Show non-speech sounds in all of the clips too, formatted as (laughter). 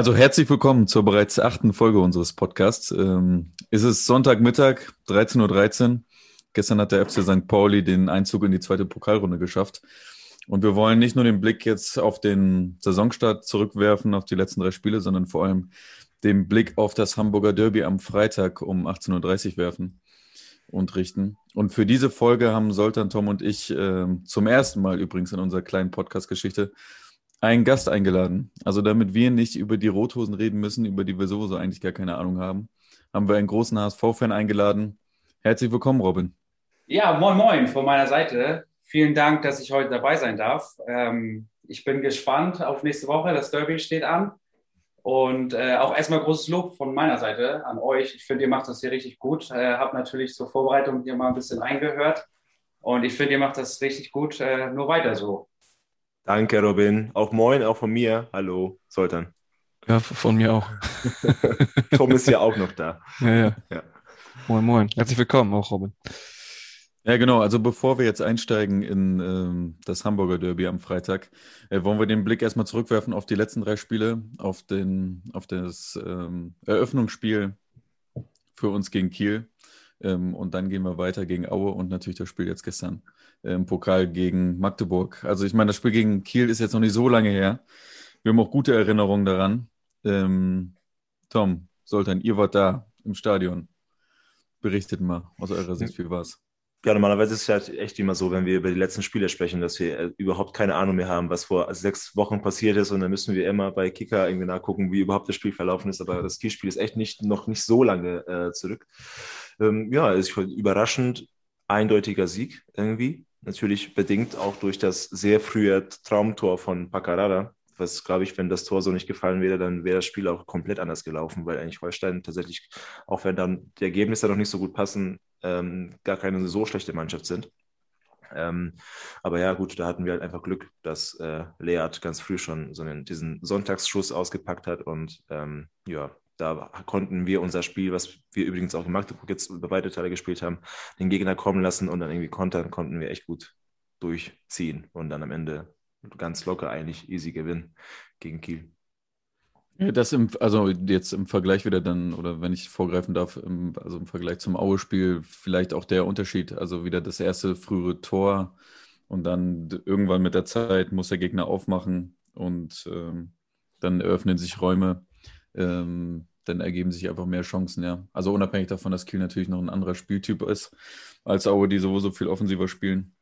Also herzlich willkommen zur bereits achten Folge unseres Podcasts. Ähm, es ist Sonntagmittag, 13.13 Uhr. Gestern hat der FC St. Pauli den Einzug in die zweite Pokalrunde geschafft. Und wir wollen nicht nur den Blick jetzt auf den Saisonstart zurückwerfen, auf die letzten drei Spiele, sondern vor allem den Blick auf das Hamburger Derby am Freitag um 18.30 Uhr werfen und richten. Und für diese Folge haben Soltan, Tom und ich äh, zum ersten Mal übrigens in unserer kleinen Podcast-Geschichte einen Gast eingeladen. Also damit wir nicht über die Rothosen reden müssen, über die wir sowieso eigentlich gar keine Ahnung haben, haben wir einen großen HSV-Fan eingeladen. Herzlich willkommen, Robin. Ja, moin moin von meiner Seite. Vielen Dank, dass ich heute dabei sein darf. Ähm, ich bin gespannt auf nächste Woche. Das Derby steht an. Und äh, auch erstmal großes Lob von meiner Seite an euch. Ich finde, ihr macht das hier richtig gut. Äh, habt natürlich zur Vorbereitung hier mal ein bisschen eingehört. Und ich finde, ihr macht das richtig gut. Äh, nur weiter so. Danke, Robin. Auch moin, auch von mir. Hallo, Soltan. Ja, von mir auch. (laughs) Tom ist ja auch noch da. (laughs) Ja, ja, ja. Moin, moin. Herzlich willkommen, auch Robin. Ja, genau. Also bevor wir jetzt einsteigen in ähm, das Hamburger Derby am Freitag, äh, wollen wir den Blick erstmal zurückwerfen auf die letzten drei Spiele, auf, den, auf das ähm, Eröffnungsspiel für uns gegen Kiel. Ähm, und dann gehen wir weiter gegen Aue und natürlich das Spiel jetzt gestern im Pokal gegen Magdeburg. Also ich meine, das Spiel gegen Kiel ist jetzt noch nicht so lange her. Wir haben auch gute Erinnerungen daran. Ähm, Tom, Soltan, ihr wart da im Stadion. Berichtet mal aus eurer Sicht, wie war es? Ja, normalerweise ist es halt echt immer so, wenn wir über die letzten Spiele sprechen, dass wir äh, überhaupt keine Ahnung mehr haben, was vor sechs Wochen passiert ist. Und dann müssen wir immer bei Kicker irgendwie nachgucken, wie überhaupt das Spiel verlaufen ist. Aber das Kielspiel ist echt nicht, noch nicht so lange äh, zurück. Ähm, ja, ist überraschend eindeutiger Sieg irgendwie. Natürlich bedingt auch durch das sehr frühe Traumtor von Pacarada. Was, glaube ich, wenn das Tor so nicht gefallen wäre, dann wäre das Spiel auch komplett anders gelaufen, weil eigentlich Holstein tatsächlich, auch wenn dann die Ergebnisse noch nicht so gut passen, ähm, gar keine so schlechte Mannschaft sind. Ähm, aber ja, gut, da hatten wir halt einfach Glück, dass äh, Leat ganz früh schon so einen, diesen Sonntagsschuss ausgepackt hat und ähm, ja, da konnten wir unser Spiel, was wir übrigens auch in Magdeburg jetzt über weite Teile gespielt haben, den Gegner kommen lassen und dann irgendwie kontern, konnten wir echt gut durchziehen und dann am Ende ganz locker eigentlich easy gewinnen gegen Kiel. Das im, also jetzt im Vergleich wieder dann, oder wenn ich vorgreifen darf, im, also im Vergleich zum Aue-Spiel vielleicht auch der Unterschied. Also wieder das erste frühere Tor und dann irgendwann mit der Zeit muss der Gegner aufmachen und ähm, dann eröffnen sich Räume. Ähm, dann ergeben sich einfach mehr Chancen, ja. Also unabhängig davon, dass Kiel natürlich noch ein anderer Spieltyp ist als Aue, die sowieso viel offensiver spielen.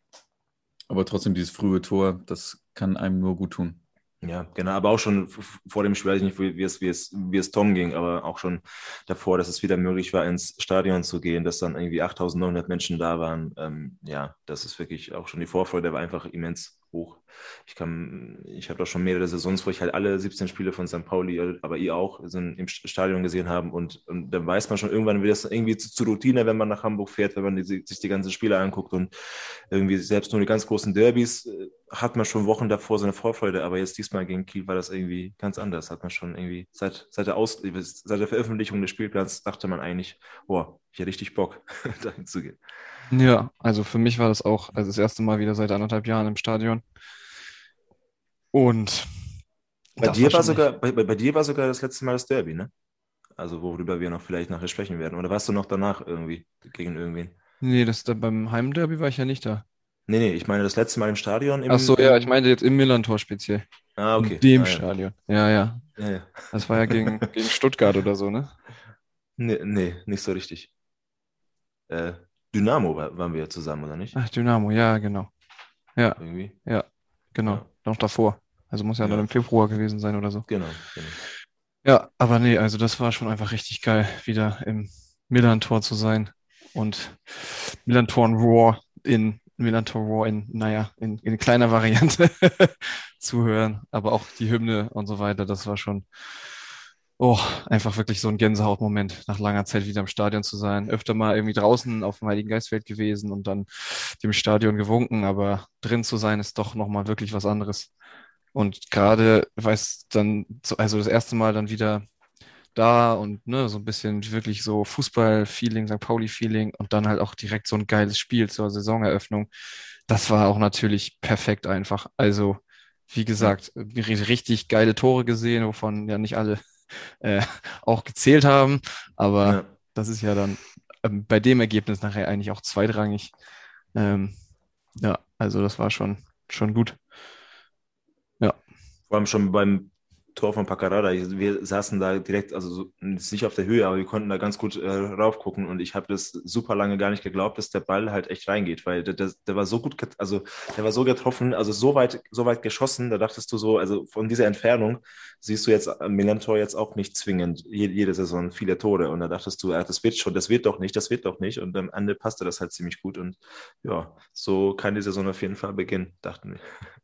Aber trotzdem dieses frühe Tor, das kann einem nur gut tun. Ja, genau, aber auch schon vor dem Spiel, weiß ich nicht, wie es, wie, es, wie es Tom ging, aber auch schon davor, dass es wieder möglich war, ins Stadion zu gehen, dass dann irgendwie 8900 Menschen da waren. Ähm, ja, das ist wirklich auch schon die Vorfreude, war einfach immens hoch. Ich kann, ich habe doch schon mehrere Saisons, wo ich halt alle 17 Spiele von St. Pauli, aber ihr auch, sind im Stadion gesehen haben und, und dann weiß man schon irgendwann wird das irgendwie zu, zu, Routine, wenn man nach Hamburg fährt, wenn man die, sich die ganzen Spiele anguckt und irgendwie selbst nur die ganz großen Derbys äh, hat man schon Wochen davor so eine Vorfreude, aber jetzt diesmal gegen Kiel war das irgendwie ganz anders. Hat man schon irgendwie seit, seit, der, Aus, seit der Veröffentlichung des Spielplans dachte man eigentlich, boah, ich hätte richtig Bock, (laughs) dahin zu gehen. Ja, also für mich war das auch also das erste Mal wieder seit anderthalb Jahren im Stadion. Und bei dir, war sogar, bei, bei, dir war sogar das letzte Mal das Derby, ne? Also worüber wir noch vielleicht nachher sprechen werden. Oder warst du noch danach irgendwie gegen irgendwen? Nee, das, beim Heimderby war ich ja nicht da. Nee, nee, ich meine das letzte Mal im Stadion. Im, Ach so, ja, ich meinte jetzt im Millantor speziell. Ah, okay. In dem ah, Stadion. Ja, ja. ja, ja. Das war ja gegen, (laughs) gegen Stuttgart oder so, ne? Nee, nee, nicht so richtig. Äh, Dynamo waren wir zusammen, oder nicht? Ach, Dynamo, ja, genau. Ja. Irgendwie? Ja, genau. Ja. Noch davor. Also muss ja, ja, dann im Februar gewesen sein oder so. Genau, genau. Ja, aber nee, also das war schon einfach richtig geil, wieder im Millantor zu sein und Millantor Raw in Millantor Raw in, naja, in, in kleiner (laughs) Variante (laughs) zu hören. Aber auch die Hymne und so weiter, das war schon oh, einfach wirklich so ein Gänsehautmoment, nach langer Zeit wieder im Stadion zu sein. Öfter mal irgendwie draußen auf dem Heiligen Geistfeld gewesen und dann dem Stadion gewunken, aber drin zu sein ist doch nochmal wirklich was anderes. Und gerade, weiß dann, also das erste Mal dann wieder da und ne, so ein bisschen wirklich so Fußball-Feeling, St. Pauli-Feeling und dann halt auch direkt so ein geiles Spiel zur Saisoneröffnung. Das war auch natürlich perfekt einfach. Also wie gesagt, richtig geile Tore gesehen, wovon ja nicht alle äh, auch gezählt haben. Aber ja. das ist ja dann ähm, bei dem Ergebnis nachher eigentlich auch zweitrangig. Ähm, ja, also das war schon, schon gut. Ja. Vor allem schon beim Tor von Paccarada. Wir saßen da direkt, also so, nicht auf der Höhe, aber wir konnten da ganz gut äh, raufgucken und ich habe das super lange gar nicht geglaubt, dass der Ball halt echt reingeht, weil der, der, der, war so gut, also der war so getroffen, also so weit, so weit geschossen, da dachtest du so, also von dieser Entfernung siehst du jetzt Milan-Tor jetzt auch nicht zwingend jede, jede, Saison viele Tore und da dachtest du, ja, das wird schon, das wird doch nicht, das wird doch nicht und am Ende passte das halt ziemlich gut und ja, so kann die Saison auf jeden Fall beginnen, dachten wir.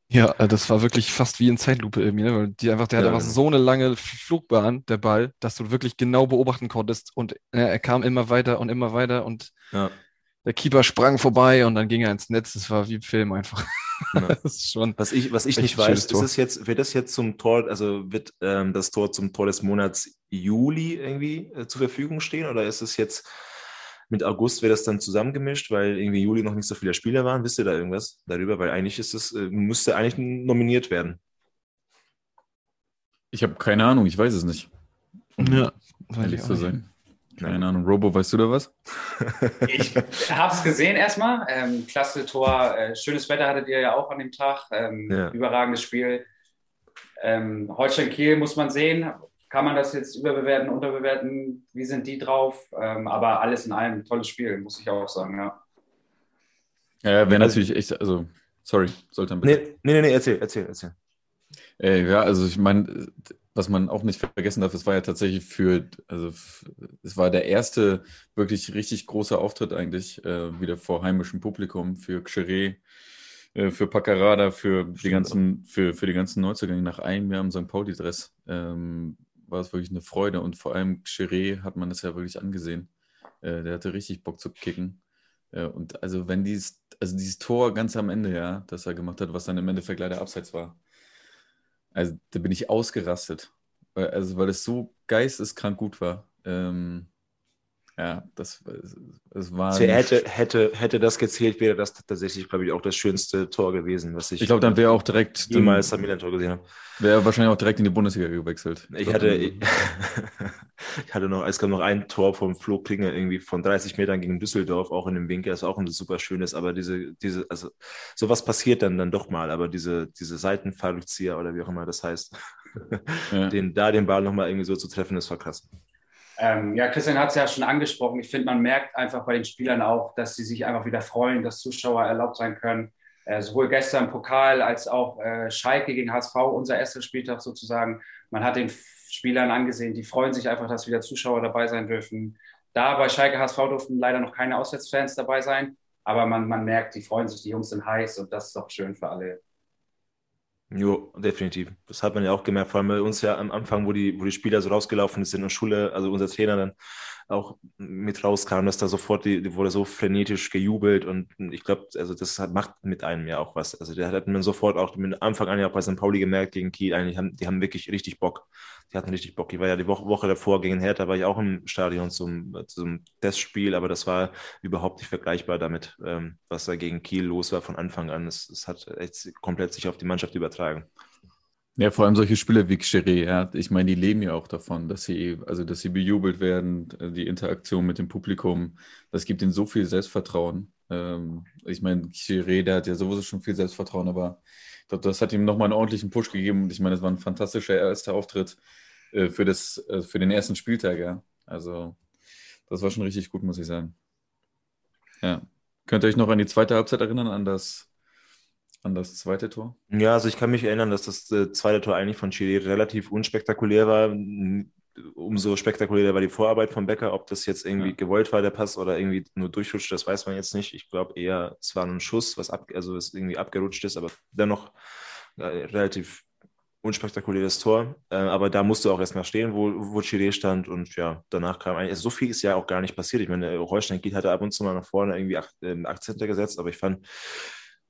Ja, äh, das war wirklich fast wie in Zeitlupe irgendwie, ne? weil die einfach, der ja, hat einfach. So eine lange Flugbahn, der Ball, dass du wirklich genau beobachten konntest und ja, äh, er kam immer weiter und immer weiter und ja. der Keeper sprang vorbei und dann ging er ins Netz. Das war wie im Film einfach. (laughs) ist schon was ich, was ich nicht weiß, ist es jetzt, wird das jetzt zum Tor, also wird ähm, das Tor zum Tor des Monats Juli irgendwie äh, zur Verfügung stehen oder ist es jetzt mit August wäre das dann zusammengemischt, weil irgendwie Juli noch nicht so viele Spieler waren. Wisst ihr da irgendwas darüber? Weil eigentlich ist es, äh, müsste eigentlich nominiert werden. Ich habe keine Ahnung, ich weiß es nicht. Um ja, ehrlich zu sein. Keine Ahnung. Robo, weißt du da was? Ich habe es gesehen erstmal. Ähm, klasse Tor. Äh, schönes Wetter hattet ihr ja auch an dem Tag. Ähm, ja. Überragendes Spiel. Ähm, Holstein Kiel muss man sehen kann man das jetzt überbewerten, unterbewerten? Wie sind die drauf? Ähm, aber alles in allem tolles Spiel, muss ich auch sagen, ja. Ja, wäre natürlich echt, also, sorry, sollte man bitte. Nee, nee, nee, erzähl, erzähl, erzähl. Äh, ja, also ich meine, was man auch nicht vergessen darf, es war ja tatsächlich für, also es war der erste wirklich richtig große Auftritt eigentlich, äh, wieder vor heimischem Publikum für Xeré, äh, für Paccarada, für die ganzen, für, für die ganzen Neuzugänge nach einem Jahr im St. Pauli-Dress. Ähm, war es wirklich eine Freude und vor allem Chiré hat man das ja wirklich angesehen. Äh, der hatte richtig Bock zu kicken. Äh, und also wenn dieses, also dieses Tor ganz am Ende, ja, das er gemacht hat, was dann im Endeffekt leider abseits war, also da bin ich ausgerastet. Also weil es so geisteskrank gut war. Ähm, ja, das, das war. Also hätte, hätte, hätte das gezählt, wäre das tatsächlich, glaube ich, auch das schönste Tor gewesen, was ich. Ich glaube, dann wäre auch direkt. Niemals am Milan-Tor gesehen habe. Wäre wahrscheinlich auch direkt in die Bundesliga gewechselt. Ich, ich hatte, (laughs) ich, ich, hatte noch, es gab noch ein Tor vom Flo Klinger irgendwie von 30 Metern gegen Düsseldorf, auch in dem Winkel, das auch ein super schönes, aber diese, diese, also sowas passiert dann, dann doch mal, aber diese, diese Seitenfallrückzieher oder wie auch immer das heißt, ja. (laughs) den, da den Ball nochmal irgendwie so zu treffen, ist war krass. Ähm, ja, Christian hat es ja schon angesprochen. Ich finde, man merkt einfach bei den Spielern auch, dass sie sich einfach wieder freuen, dass Zuschauer erlaubt sein können. Äh, sowohl gestern im Pokal als auch äh, Schalke gegen HSV, unser erster Spieltag sozusagen. Man hat den Spielern angesehen, die freuen sich einfach, dass wieder Zuschauer dabei sein dürfen. Da bei Schalke HSV durften leider noch keine Auswärtsfans dabei sein, aber man, man merkt, die freuen sich, die Jungs sind heiß und das ist doch schön für alle. Jo, definitiv. Das hat man ja auch gemerkt, vor allem bei uns ja am Anfang, wo die, wo die Spieler so rausgelaufen sind und Schule, also unser Trainer dann auch mit rauskam, dass da sofort, die, die wurde so frenetisch gejubelt und ich glaube, also das hat, macht mit einem ja auch was. Also der hat man sofort auch mit Anfang an ja auch bei St. Pauli gemerkt gegen Kiel, eigentlich haben, die haben wirklich richtig Bock. Die hatten richtig Bock. Ich war ja die Woche, Woche davor gegen Hertha, war ich auch im Stadion zum, zum Testspiel, aber das war überhaupt nicht vergleichbar damit, ähm, was da gegen Kiel los war von Anfang an. Es, es hat echt komplett sich auf die Mannschaft übertragen. Ja, vor allem solche Spiele wie Xeré, ja. Ich meine, die leben ja auch davon, dass sie, also dass sie bejubelt werden, äh, die Interaktion mit dem Publikum, das gibt ihnen so viel Selbstvertrauen. Ähm, ich meine, Xeré, der hat ja sowieso schon viel Selbstvertrauen, aber ich das hat ihm nochmal einen ordentlichen Push gegeben. Und ich meine, es war ein fantastischer erster Auftritt äh, für, das, äh, für den ersten Spieltag, ja. Also, das war schon richtig gut, muss ich sagen. Ja. Könnt ihr euch noch an die zweite Halbzeit erinnern, an das an das zweite Tor? Ja, also ich kann mich erinnern, dass das äh, zweite Tor eigentlich von Chile relativ unspektakulär war. Umso spektakulärer war die Vorarbeit von Becker. Ob das jetzt irgendwie ja. gewollt war, der Pass, oder irgendwie nur durchrutscht, das weiß man jetzt nicht. Ich glaube eher, es war ein Schuss, was ab, also es irgendwie abgerutscht ist, aber dennoch äh, relativ unspektakuläres Tor. Äh, aber da musste auch erstmal stehen, wo, wo Chile stand. Und ja, danach kam eigentlich, so viel ist ja auch gar nicht passiert. Ich meine, Holstein hatte ab und zu mal nach vorne irgendwie ähm, Akzente gesetzt, aber ich fand,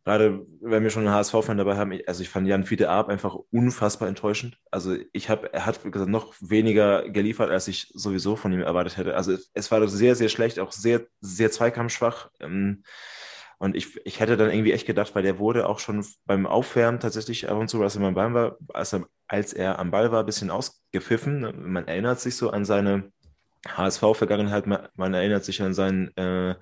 gerade wenn wir schon einen HSV-Fan dabei haben, also ich fand Jan Fiete Arp einfach unfassbar enttäuschend. Also ich habe, er hat gesagt, noch weniger geliefert, als ich sowieso von ihm erwartet hätte. Also es war sehr, sehr schlecht, auch sehr, sehr zweikampfschwach. Ähm, Und ich, ich hätte dann irgendwie echt gedacht, weil der wurde auch schon beim Aufwärmen tatsächlich ab und zu, als er am Ball war, als er, als er am Ball war, ein bisschen ausgepfiffen. Man erinnert sich so an seine HSV-Vergangenheit, man, man, erinnert sich an seinen äh,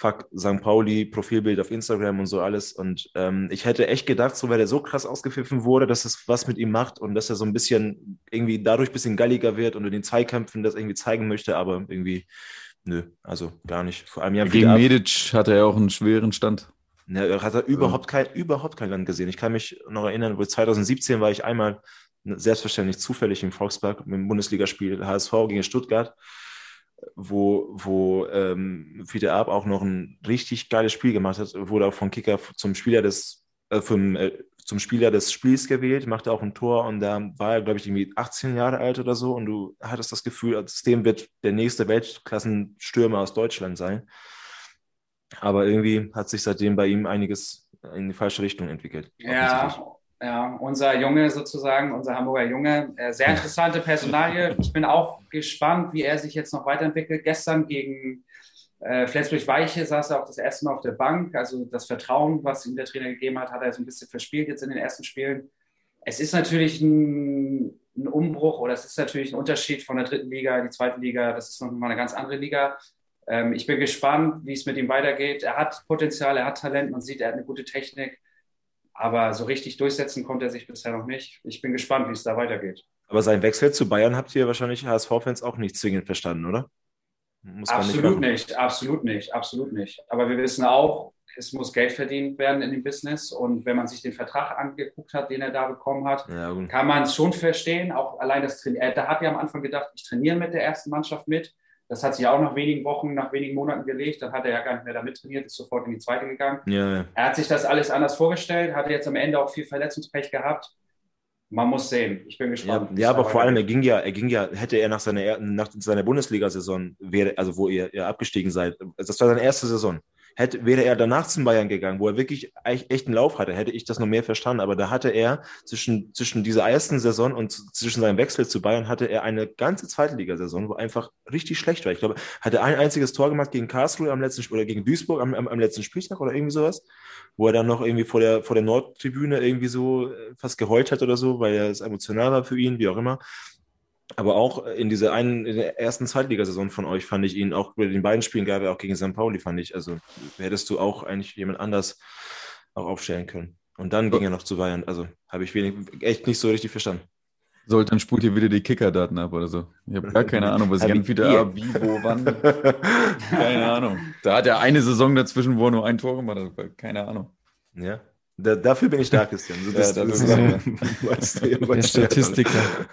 Fuck St. Pauli Profilbild auf Instagram und so alles. Und ähm, ich hätte echt gedacht, so weil er so krass ausgepfiffen wurde, dass es was mit ihm macht und dass er so ein bisschen irgendwie dadurch ein bisschen galliger wird und in den Zweikämpfen das irgendwie zeigen möchte, aber irgendwie, nö, also gar nicht. Vor allem ja Gegen Medic hatte er auch einen schweren Stand. Ja, hat er überhaupt kein, überhaupt kein Land gesehen. Ich kann mich noch erinnern, wo 2017 war ich einmal selbstverständlich zufällig im Volkspark mit dem Bundesligaspiel HSV gegen Stuttgart wo, wo ähm, Fiete Ab auch noch ein richtig geiles Spiel gemacht hat, wurde auch von Kicker zum Spieler des, äh, vom, äh, zum Spieler des Spiels gewählt, machte auch ein Tor und da war er, glaube ich, irgendwie 18 Jahre alt oder so und du hattest das Gefühl, aus dem wird der nächste Weltklassenstürmer aus Deutschland sein. Aber irgendwie hat sich seitdem bei ihm einiges in die falsche Richtung entwickelt. Ja, ja, unser Junge sozusagen, unser Hamburger Junge, äh, sehr interessante Personalie. Ich bin auch gespannt, wie er sich jetzt noch weiterentwickelt. Gestern gegen äh, Flensburg-Weiche saß er auch das erste Mal auf der Bank. Also das Vertrauen, was ihm der Trainer gegeben hat, hat er so ein bisschen verspielt jetzt in den ersten Spielen. Es ist natürlich ein, ein Umbruch oder es ist natürlich ein Unterschied von der dritten Liga in die zweite Liga. Das ist nochmal eine ganz andere Liga. Ähm, ich bin gespannt, wie es mit ihm weitergeht. Er hat Potenzial, er hat Talent, man sieht, er hat eine gute Technik. Aber so richtig durchsetzen konnte er sich bisher noch nicht. Ich bin gespannt, wie es da weitergeht. Aber sein Wechsel zu Bayern habt ihr wahrscheinlich HSV-Fans auch nicht zwingend verstanden, oder? absolut nicht, nicht, absolut nicht, absolut nicht. Aber wir wissen auch, es muss Geld verdient werden in dem Business. Und wenn man sich den Vertrag angeguckt hat, den er da bekommen hat, ja, kann man es schon verstehen. Auch allein das Trainieren. Da hat er am Anfang gedacht, ich trainiere mit der ersten Mannschaft mit. Das hat sich auch nach wenigen Wochen, nach wenigen Monaten gelegt. Dann hat er ja gar nicht mehr damit trainiert, ist sofort in die zweite gegangen. Ja, ja. Er hat sich das alles anders vorgestellt, hatte jetzt am Ende auch viel Verletzungspech gehabt. Man muss sehen. Ich bin gespannt. Ja, ja aber vor allem, er ging ja, er ging ja, hätte er nach seiner, nach seiner Bundesliga-Saison, also wo ihr, ihr abgestiegen seid, das war seine erste Saison hätte, wäre er danach zum Bayern gegangen, wo er wirklich echt einen Lauf hatte, hätte ich das noch mehr verstanden. Aber da hatte er zwischen, zwischen dieser ersten Saison und zwischen seinem Wechsel zu Bayern hatte er eine ganze Zweitligasaison, wo einfach richtig schlecht war. Ich glaube, hatte ein einziges Tor gemacht gegen Karlsruhe am letzten oder gegen Duisburg am, am, am letzten Spieltag oder irgendwie sowas, wo er dann noch irgendwie vor der, vor der Nordtribüne irgendwie so äh, fast geheult hat oder so, weil er es emotional war für ihn, wie auch immer. Aber auch in dieser einen, in der ersten Zweitligasaison von euch fand ich ihn auch bei den beiden Spielen gab er auch gegen St. Pauli, fand ich. Also hättest du auch eigentlich jemand anders auch aufstellen können. Und dann ging er noch zu Bayern. Also habe ich wenig, echt nicht so richtig verstanden. Sollte dann spult ihr wieder die Kicker-Daten ab oder so. Ich habe gar keine Ahnung, was ich wieder wie, wo, wann. keine Ahnung. Da hat er eine Saison dazwischen, wo er nur ein Tor gemacht hat. Keine Ahnung. Ja. Da, dafür bin ich da, Christian. So, (laughs) das, ja, das, ist (laughs) der Statistiker.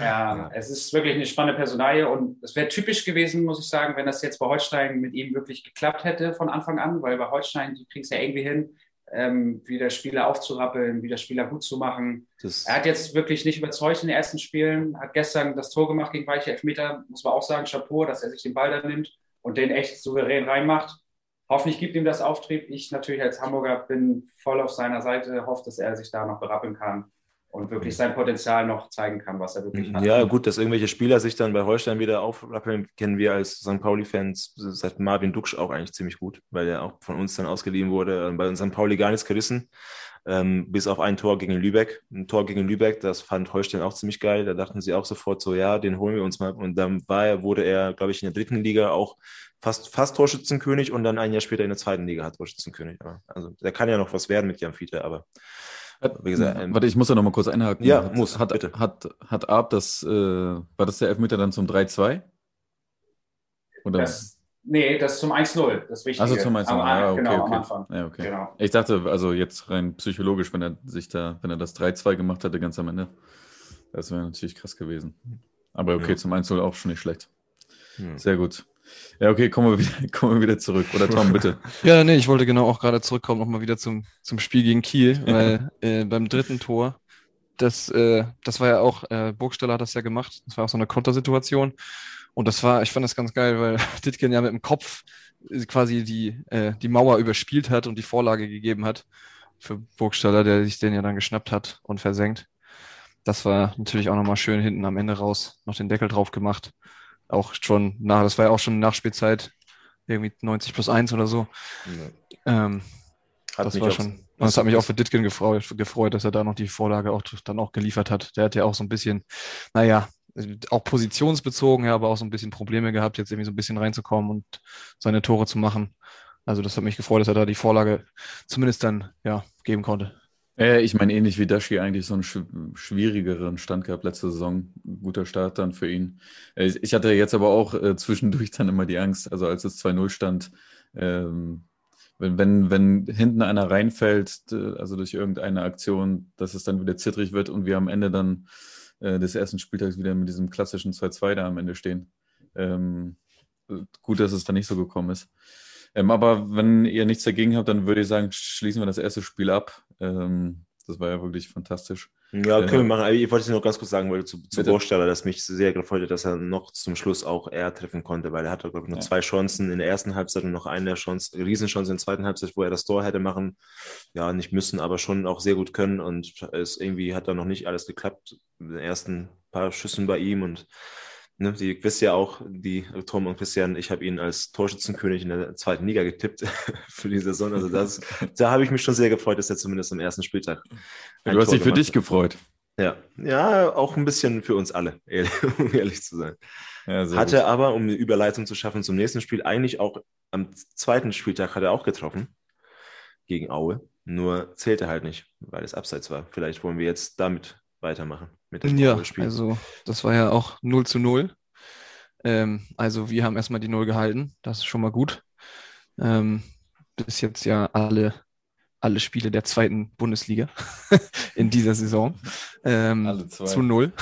Ja, es ist wirklich eine spannende Personalie und es wäre typisch gewesen, muss ich sagen, wenn das jetzt bei Holstein mit ihm wirklich geklappt hätte von Anfang an, weil bei Holstein, die kriegen es ja irgendwie hin, ähm, wieder Spieler aufzurappeln, wieder Spieler gut zu machen. Das er hat jetzt wirklich nicht überzeugt in den ersten Spielen, hat gestern das Tor gemacht gegen Weiche Elfmeter, muss man auch sagen, Chapeau, dass er sich den Ball da nimmt und den echt souverän reinmacht hoffentlich gibt ihm das Auftrieb. Ich natürlich als Hamburger bin voll auf seiner Seite, hoffe, dass er sich da noch berappeln kann und wirklich sein Potenzial noch zeigen kann, was er wirklich hat. Ja, gut, dass irgendwelche Spieler sich dann bei Holstein wieder aufrappeln, kennen wir als St. Pauli-Fans seit Marvin Duksch auch eigentlich ziemlich gut, weil er auch von uns dann ausgeliehen wurde. Bei St. Pauli gar nichts gerissen, ähm, bis auf ein Tor gegen Lübeck. Ein Tor gegen Lübeck, das fand Holstein auch ziemlich geil. Da dachten sie auch sofort so, ja, den holen wir uns mal. Und dann war er, wurde er, glaube ich, in der dritten Liga auch fast, fast Torschützenkönig und dann ein Jahr später in der zweiten Liga hat Torschützenkönig. Also der kann ja noch was werden mit Jan Fiete, aber wie gesagt, ähm, Warte, ich muss da noch mal kurz einhaken. Ja, hat, muss, hat, bitte. Hat, hat Arp das, äh, war das der Elfmeter dann zum 3-2? Oder? Das, nee, das zum 1-0, das Wichtige. Also zum 1-0, ja, okay, genau, okay. am Anfang. Ja, okay. Genau. Ich dachte, also jetzt rein psychologisch, wenn er sich da, wenn er das 3-2 gemacht hätte, ganz am Ende, das wäre natürlich krass gewesen. Aber okay, ja. zum 1-0 auch schon nicht schlecht. Hm. Sehr gut. Ja, okay, kommen wir wieder, (laughs) kommen wir wieder zurück. Oder Tom, bitte. (laughs) ja, nee, ich wollte genau auch gerade zurückkommen, nochmal wieder zum, zum Spiel gegen Kiel, weil äh, beim dritten Tor, das, äh, das war ja auch, äh, Burgstaller hat das ja gemacht, das war auch so eine Kontersituation. Und das war, ich fand das ganz geil, weil (laughs) Ditken ja mit dem Kopf quasi die, äh, die Mauer überspielt hat und die Vorlage gegeben hat für Burgstaller, der sich den ja dann geschnappt hat und versenkt. Das war natürlich auch nochmal schön hinten am Ende raus, noch den Deckel drauf gemacht auch schon nach, das war ja auch schon Nachspielzeit, irgendwie 90 plus 1 oder so. Ja. Ähm, das war schon. Und es hat mich auch für Ditkin gefreut, gefreut, dass er da noch die Vorlage auch dann auch geliefert hat. Der hat ja auch so ein bisschen, naja, auch positionsbezogen, ja, aber auch so ein bisschen Probleme gehabt, jetzt irgendwie so ein bisschen reinzukommen und seine Tore zu machen. Also das hat mich gefreut, dass er da die Vorlage zumindest dann ja geben konnte. Äh, ich meine, ähnlich wie Dashi eigentlich so einen sch schwierigeren Stand gehabt letzte Saison. Guter Start dann für ihn. Äh, ich hatte jetzt aber auch äh, zwischendurch dann immer die Angst, also als es 2-0 stand, ähm, wenn, wenn, wenn hinten einer reinfällt, also durch irgendeine Aktion, dass es dann wieder zittrig wird und wir am Ende dann äh, des ersten Spieltags wieder mit diesem klassischen 2-2 da am Ende stehen. Ähm, gut, dass es da nicht so gekommen ist. Ähm, aber wenn ihr nichts dagegen habt, dann würde ich sagen, schließen wir das erste Spiel ab. Ähm, das war ja wirklich fantastisch. Ja, können äh, wir machen. Ich wollte es noch ganz kurz sagen, weil zu, zu Burgstaller, dass mich sehr gefreut hat, dass er noch zum Schluss auch er treffen konnte, weil er hatte, glaube ich, nur ja. zwei Chancen in der ersten Halbzeit und noch eine Chance, Riesenchance in der zweiten Halbzeit, wo er das Tor hätte machen, ja, nicht müssen, aber schon auch sehr gut können und es irgendwie hat da noch nicht alles geklappt. In den ersten paar Schüssen bei ihm und Ne, die wisst ja auch, die Tom und Christian, ich habe ihn als Torschützenkönig in der zweiten Liga getippt (laughs) für die Saison. Also das, da habe ich mich schon sehr gefreut, dass er zumindest am ersten Spieltag. Du hast dich für dich gefreut. Ja, ja, auch ein bisschen für uns alle, (laughs) um ehrlich zu sein. Ja, Hatte gut. aber, um eine Überleitung zu schaffen zum nächsten Spiel, eigentlich auch am zweiten Spieltag hat er auch getroffen gegen Aue. Nur zählte halt nicht, weil es abseits war. Vielleicht wollen wir jetzt damit weitermachen mit dem Ja, Spiel. also das war ja auch 0 zu 0. Ähm, also wir haben erstmal die 0 gehalten. Das ist schon mal gut. Ähm, bis jetzt ja alle, alle Spiele der zweiten Bundesliga (laughs) in dieser Saison. Ähm, zu 0.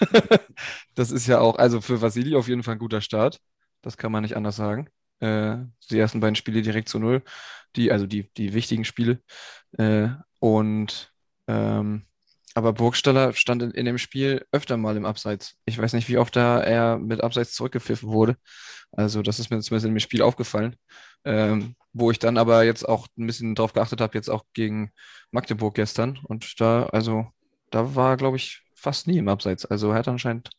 (laughs) das ist ja auch, also für Vasili auf jeden Fall ein guter Start. Das kann man nicht anders sagen. Äh, die ersten beiden Spiele direkt zu 0. Die, also die, die wichtigen Spiele. Äh, und ähm, aber Burgstaller stand in, in, dem Spiel öfter mal im Abseits. Ich weiß nicht, wie oft da er mit Abseits zurückgepfiffen wurde. Also das ist mir zumindest in dem Spiel aufgefallen. Ähm, wo ich dann aber jetzt auch ein bisschen drauf geachtet habe, jetzt auch gegen Magdeburg gestern. Und da, also, da war, glaube ich, fast nie im Abseits. Also er hat anscheinend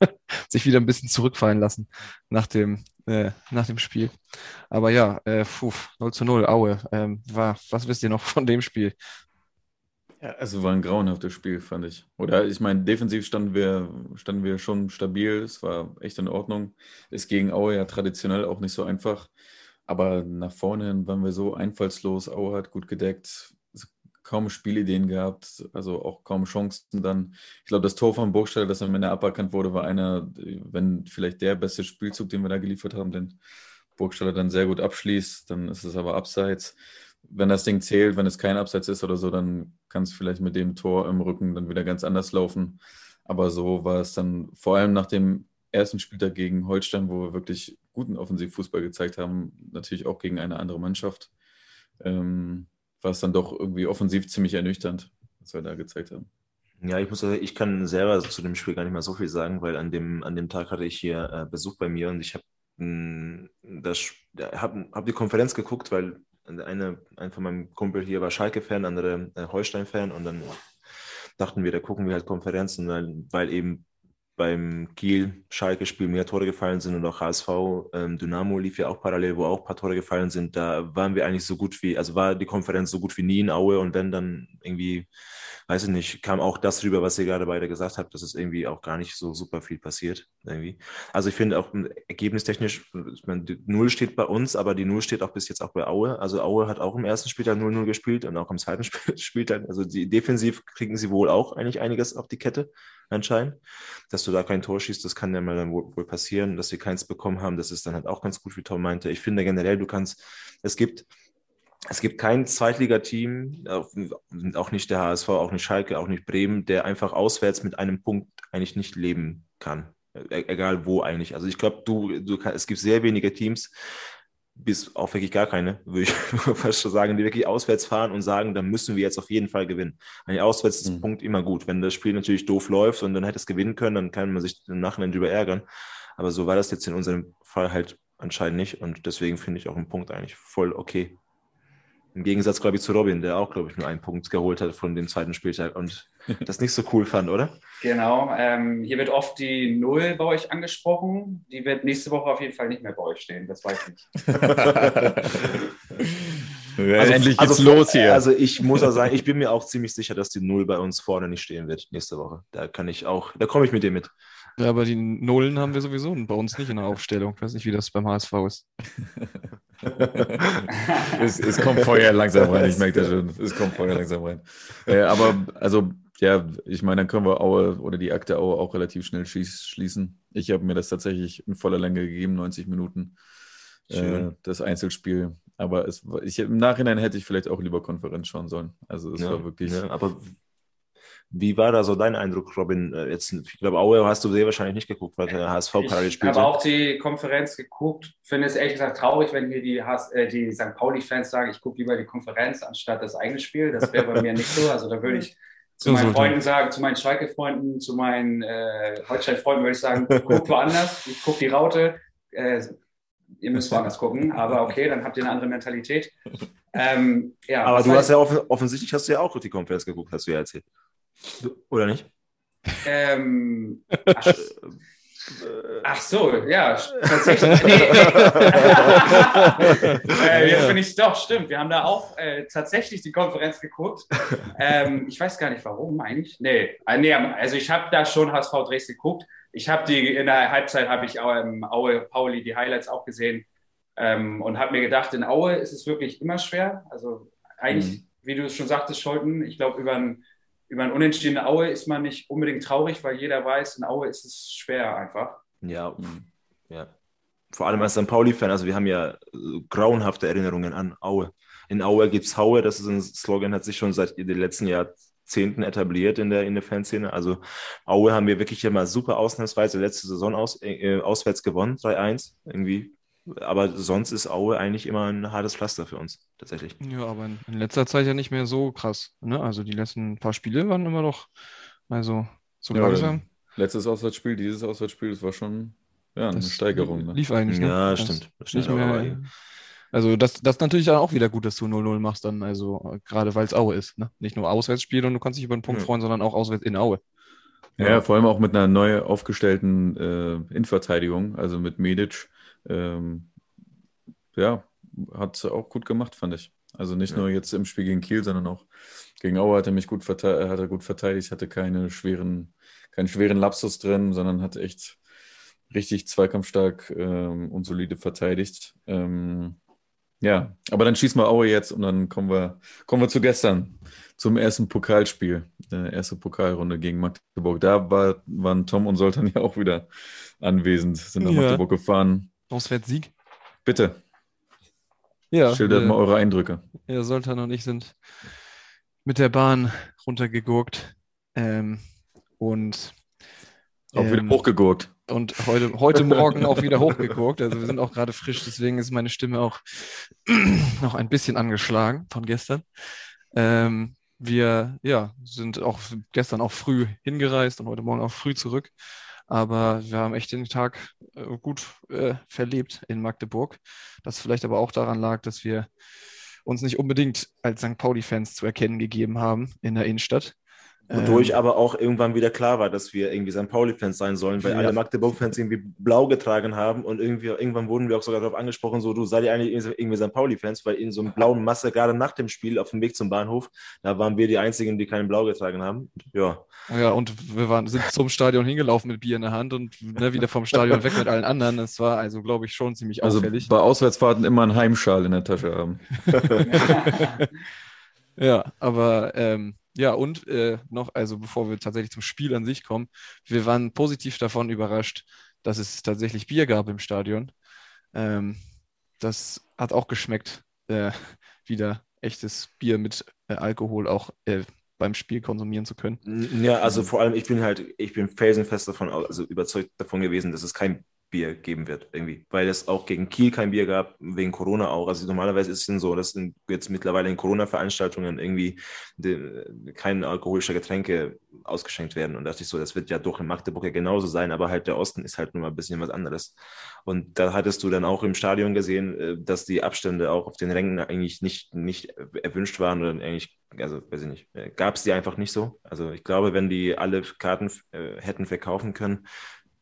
(laughs) sich wieder ein bisschen zurückfallen lassen nach dem, äh, nach dem Spiel. Aber ja, äh, puh, 0 zu 0, Aue. Ähm, war, was wisst ihr noch von dem Spiel? Ja, also war ein grauenhaftes Spiel, fand ich. Oder ich meine, defensiv standen wir, standen wir schon stabil, es war echt in Ordnung. Ist gegen Aue ja traditionell auch nicht so einfach. Aber nach vorne waren wir so einfallslos. Aue hat gut gedeckt, kaum Spielideen gehabt, also auch kaum Chancen dann. Ich glaube, das Tor von Burgstall, das am Ende aberkannt wurde, war einer, wenn vielleicht der beste Spielzug, den wir da geliefert haben, den Burgstaller dann sehr gut abschließt, dann ist es aber abseits wenn das Ding zählt, wenn es kein Abseits ist oder so, dann kann es vielleicht mit dem Tor im Rücken dann wieder ganz anders laufen. Aber so war es dann vor allem nach dem ersten Spieltag gegen Holstein, wo wir wirklich guten Offensivfußball gezeigt haben, natürlich auch gegen eine andere Mannschaft, ähm, war es dann doch irgendwie offensiv ziemlich ernüchternd, was wir da gezeigt haben. Ja, ich muss sagen, ich kann selber zu dem Spiel gar nicht mal so viel sagen, weil an dem, an dem Tag hatte ich hier äh, Besuch bei mir und ich habe das habe hab die Konferenz geguckt, weil eine, ein von meinem Kumpel hier war Schalke-Fan, andere äh, Holstein-Fan und dann dachten wir, da gucken wir halt Konferenzen, weil, weil eben beim Kiel-Schalke-Spiel mehr Tore gefallen sind und auch HSV, ähm, Dynamo lief ja auch parallel, wo auch ein paar Tore gefallen sind. Da waren wir eigentlich so gut wie, also war die Konferenz so gut wie nie in Aue und wenn dann irgendwie weiß ich nicht, kam auch das rüber, was ihr gerade beide gesagt habt, dass es irgendwie auch gar nicht so super viel passiert. Irgendwie. Also ich finde auch ergebnistechnisch, ich meine, die Null steht bei uns, aber die Null steht auch bis jetzt auch bei Aue. Also Aue hat auch im ersten Spieltag 0-0 gespielt und auch im zweiten (laughs) Spieltag. Also die defensiv kriegen sie wohl auch eigentlich einiges auf die Kette anscheinend. Dass du da kein Tor schießt, das kann ja mal dann wohl, wohl passieren. Dass sie keins bekommen haben, das ist dann halt auch ganz gut, wie Tom meinte. Ich finde generell, du kannst, es gibt es gibt kein Zweitligateam, auch nicht der HSV, auch nicht Schalke, auch nicht Bremen, der einfach auswärts mit einem Punkt eigentlich nicht leben kann. E-, egal wo eigentlich. Also ich glaube, du, du es gibt sehr wenige Teams, bis auf wirklich gar keine, würde ich (laughs) fast schon sagen, die wirklich auswärts fahren und sagen, dann müssen wir jetzt auf jeden Fall gewinnen. Ein auswärts ist mhm. Punkt immer gut. Wenn das Spiel natürlich doof läuft und dann hätte es gewinnen können, dann kann man sich im Nachhinein drüber ärgern. Aber so war das jetzt in unserem Fall halt anscheinend nicht und deswegen finde ich auch einen Punkt eigentlich voll okay. Im Gegensatz, glaube ich, zu Robin, der auch, glaube ich, nur einen Punkt geholt hat von dem zweiten Spieltag und (laughs) das nicht so cool fand, oder? Genau. Ähm, hier wird oft die Null bei euch angesprochen. Die wird nächste Woche auf jeden Fall nicht mehr bei euch stehen, das weiß ich. (laughs) Also, Endlich geht's also, los hier. Also ich muss auch sagen, ich bin mir auch ziemlich sicher, dass die Null bei uns vorne nicht stehen wird nächste Woche. Da kann ich auch, da komme ich mit dir mit. Ja, aber die Nullen haben wir sowieso und bei uns nicht in der Aufstellung. Ich weiß nicht, wie das beim HSV ist. (laughs) (laughs) es, es, kommt Feuer langsam rein, ich merke das schon. Es kommt Feuer langsam rein. Äh, aber also, ja, ich meine, dann können wir Aue oder die Akte Aue auch relativ schnell schließen. Ich habe mir das tatsächlich in voller Länge gegeben, 90 Minuten. Äh, das Einzelspiel. Aber es, ich, im Nachhinein hätte ich vielleicht auch lieber Konferenz schauen sollen. Also es ja, war wirklich. Ja, aber wie war da so dein Eindruck, Robin? Äh, jetzt, ich glaube, Aue hast du sehr wahrscheinlich nicht geguckt, weil der HSV parallel spielt. Ich habe auch die Konferenz geguckt. Finde es ehrlich gesagt traurig, wenn hier die, äh, die St. Pauli-Fans sagen, ich gucke lieber die Konferenz anstatt das eigene Spiel. Das wäre bei mir nicht so. Also da würde ich (laughs) zu meinen Freunden sagen, zu meinen Schalke-Freunden, zu meinen äh, Holstein-Freunden würde ich sagen, guck woanders. Ich gucke die Raute. Äh, ihr müsst woanders gucken, aber okay, dann habt ihr eine andere Mentalität. Ähm, ja, aber du heißt, hast ja offen, offensichtlich hast du ja auch die Konferenz geguckt, hast du ja erzählt. Oder nicht? Ähm, (laughs) ach, ach, so, ja, tatsächlich. (laughs) Nee. äh, jetzt bin ich doch, stimmt. Wir haben da auch äh, tatsächlich die Konferenz geguckt. Ähm, ich weiß gar nicht warum eigentlich. Nee, äh, nee also ich habe da schon HSV Dresden geguckt. Ich habe die in der Halbzeit habe ich ähm, Aue Pauli die Highlights auch gesehen ähm, und habe mir gedacht, in Aue ist es wirklich immer schwer. Also eigentlich, mhm. wie du es schon sagtest, Scholten, ich glaube über ein über ein Unentschieden in Aue ist man nicht unbedingt traurig, weil jeder weiß, in Aue ist es schwer einfach. Ja, ja. Vor allem als St. Pauli-Fan, also wir haben ja grauenhafte Erinnerungen an Aue. In Aue gibt es Haue, das ist ein Slogan, hat sich schon seit den letzten Jahrzehnten etabliert in der, in der Fanszene. Also Aue haben wir wirklich immer super ausnahmsweise letzte Saison aus, äh, auswärts gewonnen, 3-1. Irgendwie aber sonst ist Aue eigentlich immer ein hartes Pflaster für uns, tatsächlich. Ja, aber in, in letzter Zeit ja nicht mehr so krass. Ne? Also die letzten paar Spiele waren immer noch, also so ja, langsam. Letztes Auswärtsspiel, dieses Auswärtsspiel, das war schon ja, eine das Steigerung. Ne? Lief eigentlich. Ne? Ja, stimmt. Nicht mehr, also das, das ist natürlich auch wieder gut, dass du 0-0 machst dann, also gerade weil es Aue ist. Ne? Nicht nur Auswärtsspiel und du kannst dich über einen Punkt ja. freuen, sondern auch auswärts in Aue. Ja, ja, vor allem auch mit einer neu aufgestellten äh, Innenverteidigung, also mit Medic ähm, ja, hat auch gut gemacht, fand ich. Also nicht ja. nur jetzt im Spiel gegen Kiel, sondern auch gegen Aue hat er mich gut, hat er gut verteidigt, hatte keine schweren, keinen schweren Lapsus drin, sondern hat echt richtig zweikampfstark ähm, und solide verteidigt. Ähm, ja, aber dann schießen wir Aue jetzt und dann kommen wir, kommen wir zu gestern, zum ersten Pokalspiel, der erste Pokalrunde gegen Magdeburg. Da war, waren Tom und Soltan (laughs) ja auch wieder anwesend, sind nach ja. Magdeburg gefahren. Auswärtssieg? Bitte. Ja. Schildert äh, mal eure Eindrücke. Ja, Soltan und ich sind mit der Bahn runtergegurkt. Ähm, und auch wieder ähm, hochgegurkt. Und heute, heute (laughs) Morgen auch wieder hochgegurkt. Also wir sind auch gerade frisch, deswegen ist meine Stimme auch (clears throat) noch ein bisschen angeschlagen von gestern. Ähm, wir ja, sind auch gestern auch früh hingereist und heute Morgen auch früh zurück. Aber wir haben echt den Tag äh, gut äh, verlebt in Magdeburg. Das vielleicht aber auch daran lag, dass wir uns nicht unbedingt als St. Pauli-Fans zu erkennen gegeben haben in der Innenstadt. Wodurch ähm, aber auch irgendwann wieder klar war, dass wir irgendwie St. Pauli-Fans sein sollen, weil ja. alle Magdeburg-Fans irgendwie blau getragen haben und irgendwie irgendwann wurden wir auch sogar darauf angesprochen, so du seid ihr eigentlich irgendwie St. Pauli-Fans, weil in so einer blauen Masse, gerade nach dem Spiel auf dem Weg zum Bahnhof, da waren wir die Einzigen, die keinen Blau getragen haben. Ja. Ja, und wir waren, sind zum Stadion hingelaufen mit Bier in der Hand und ne, wieder vom Stadion weg mit allen anderen. Das war also, glaube ich, schon ziemlich also auffällig. Bei Auswärtsfahrten immer einen Heimschal in der Tasche haben. (laughs) ja, aber ähm, ja, und äh, noch, also bevor wir tatsächlich zum Spiel an sich kommen, wir waren positiv davon überrascht, dass es tatsächlich Bier gab im Stadion. Ähm, das hat auch geschmeckt, äh, (laughs) wieder echtes Bier mit äh, Alkohol auch äh, beim Spiel konsumieren zu können. Ja, also vor allem, ich bin halt, ich bin felsenfest davon, also überzeugt davon gewesen, dass es kein Bier geben wird, irgendwie. Weil es auch gegen Kiel kein Bier gab, wegen Corona auch. Also normalerweise ist es so, dass jetzt mittlerweile in Corona-Veranstaltungen irgendwie keine alkoholischen Getränke ausgeschenkt werden. Und da dachte ich so, das wird ja doch in Magdeburg ja genauso sein, aber halt der Osten ist halt nur mal ein bisschen was anderes. Und da hattest du dann auch im Stadion gesehen, äh, dass die Abstände auch auf den Rängen eigentlich nicht, nicht erwünscht waren oder eigentlich, also weiß ich nicht, äh, gab es die einfach nicht so. Also ich glaube, wenn die alle Karten äh, hätten verkaufen können,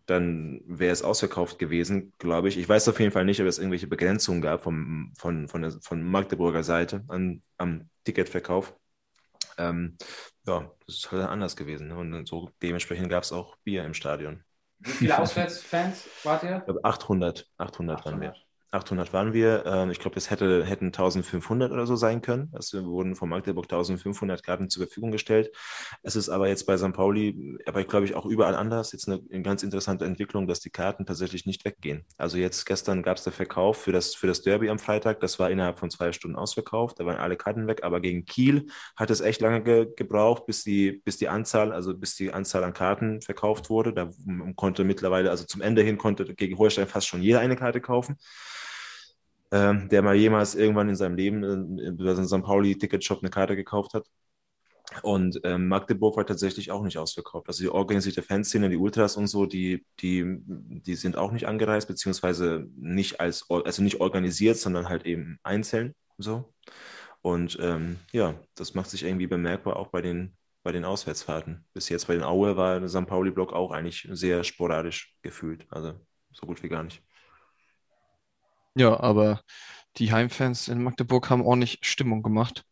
dann wäre es ausverkauft gewesen, glaube ich. Ich weiß auf jeden Fall nicht, ob es irgendwelche Begrenzungen gab vom, von, von, der, von Magdeburger Seite an, am Ticketverkauf. Ähm, ja, das ist halt anders gewesen. Ne? Und so dementsprechend gab es auch Bier im Stadion. Wie viele Auswärtsfans wart ihr? Ich glaube 800, 800, 800. waren wir. 800 waren wir. Ähm, ich glaube, das hätte, hätten 1500 oder so sein können. Es wurden von Magdeburg 1500 Karten zur Verfügung gestellt. Es ist aber jetzt bei St. Pauli, aber ich glaube ich auch überall anders, jetzt eine, ganz interessante Entwicklung, dass die Karten tatsächlich nicht weggehen. Also jetzt gestern gab es der Verkauf für das, für das Derby am Freitag. Das war innerhalb von zwei Stunden ausverkauft. Da waren alle Karten weg. Aber gegen Kiel hat es echt lange ge gebraucht, bis die, bis die Anzahl, also bis die Anzahl an Karten verkauft wurde. Da konnte mittlerweile, also zum Ende hin konnte gegen Holstein fast schon jeder eine Karte kaufen ähm, der mal jemals irgendwann in seinem Leben über seinen St. Pauli-Ticketshop eine Karte gekauft hat. Und ähm, Magdeburg war tatsächlich auch nicht ausverkauft. Also die organisierte Fanszene, die Ultras und so, die, die, die sind auch nicht angereist, beziehungsweise nicht als, also nicht organisiert, sondern halt eben einzeln so. Und ähm, ja, das macht sich irgendwie bemerkbar auch bei den, bei den Auswärtsfahrten. Bis jetzt bei den Aue war der St. Pauli-Block auch eigentlich sehr sporadisch gefühlt. Also so gut wie gar nicht. Ja, aber die Heimfans in Magdeburg haben ordentlich Stimmung gemacht.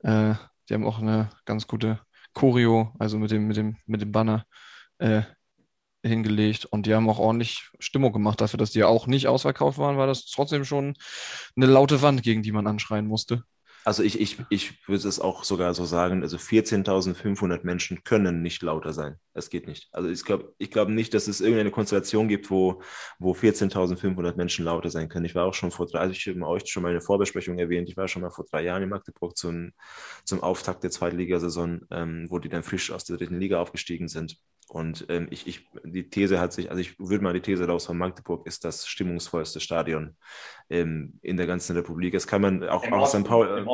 Äh, die haben auch eine ganz gute Choreo, also mit dem, mit dem, mit dem Banner äh, hingelegt und die haben auch ordentlich Stimmung gemacht. Dafür, dass die auch nicht ausverkauft waren, war das trotzdem schon eine laute Wand, gegen die man anschreien musste. Also ich, ich, ich würde es auch sogar so sagen, also 14.500 Menschen können nicht lauter sein. Das geht nicht. Also ich glaube ich glaub nicht, dass es irgendeine Konstellation gibt, wo, wo 14.500 Menschen lauter sein können. Ich war auch schon vor drei, also ich habe euch schon mal eine Vorbesprechung erwähnt, ich war schon mal vor drei Jahren in Magdeburg zum, zum Auftakt der Zweitligasaison, ähm, wo die dann frisch aus der dritten Liga aufgestiegen sind. Und ähm, ich, ich, die These hat sich, also ich würde mal die These raus von Magdeburg ist das stimmungsvollste Stadion ähm, in der ganzen Republik. Das kann man auch, auch Osten, St.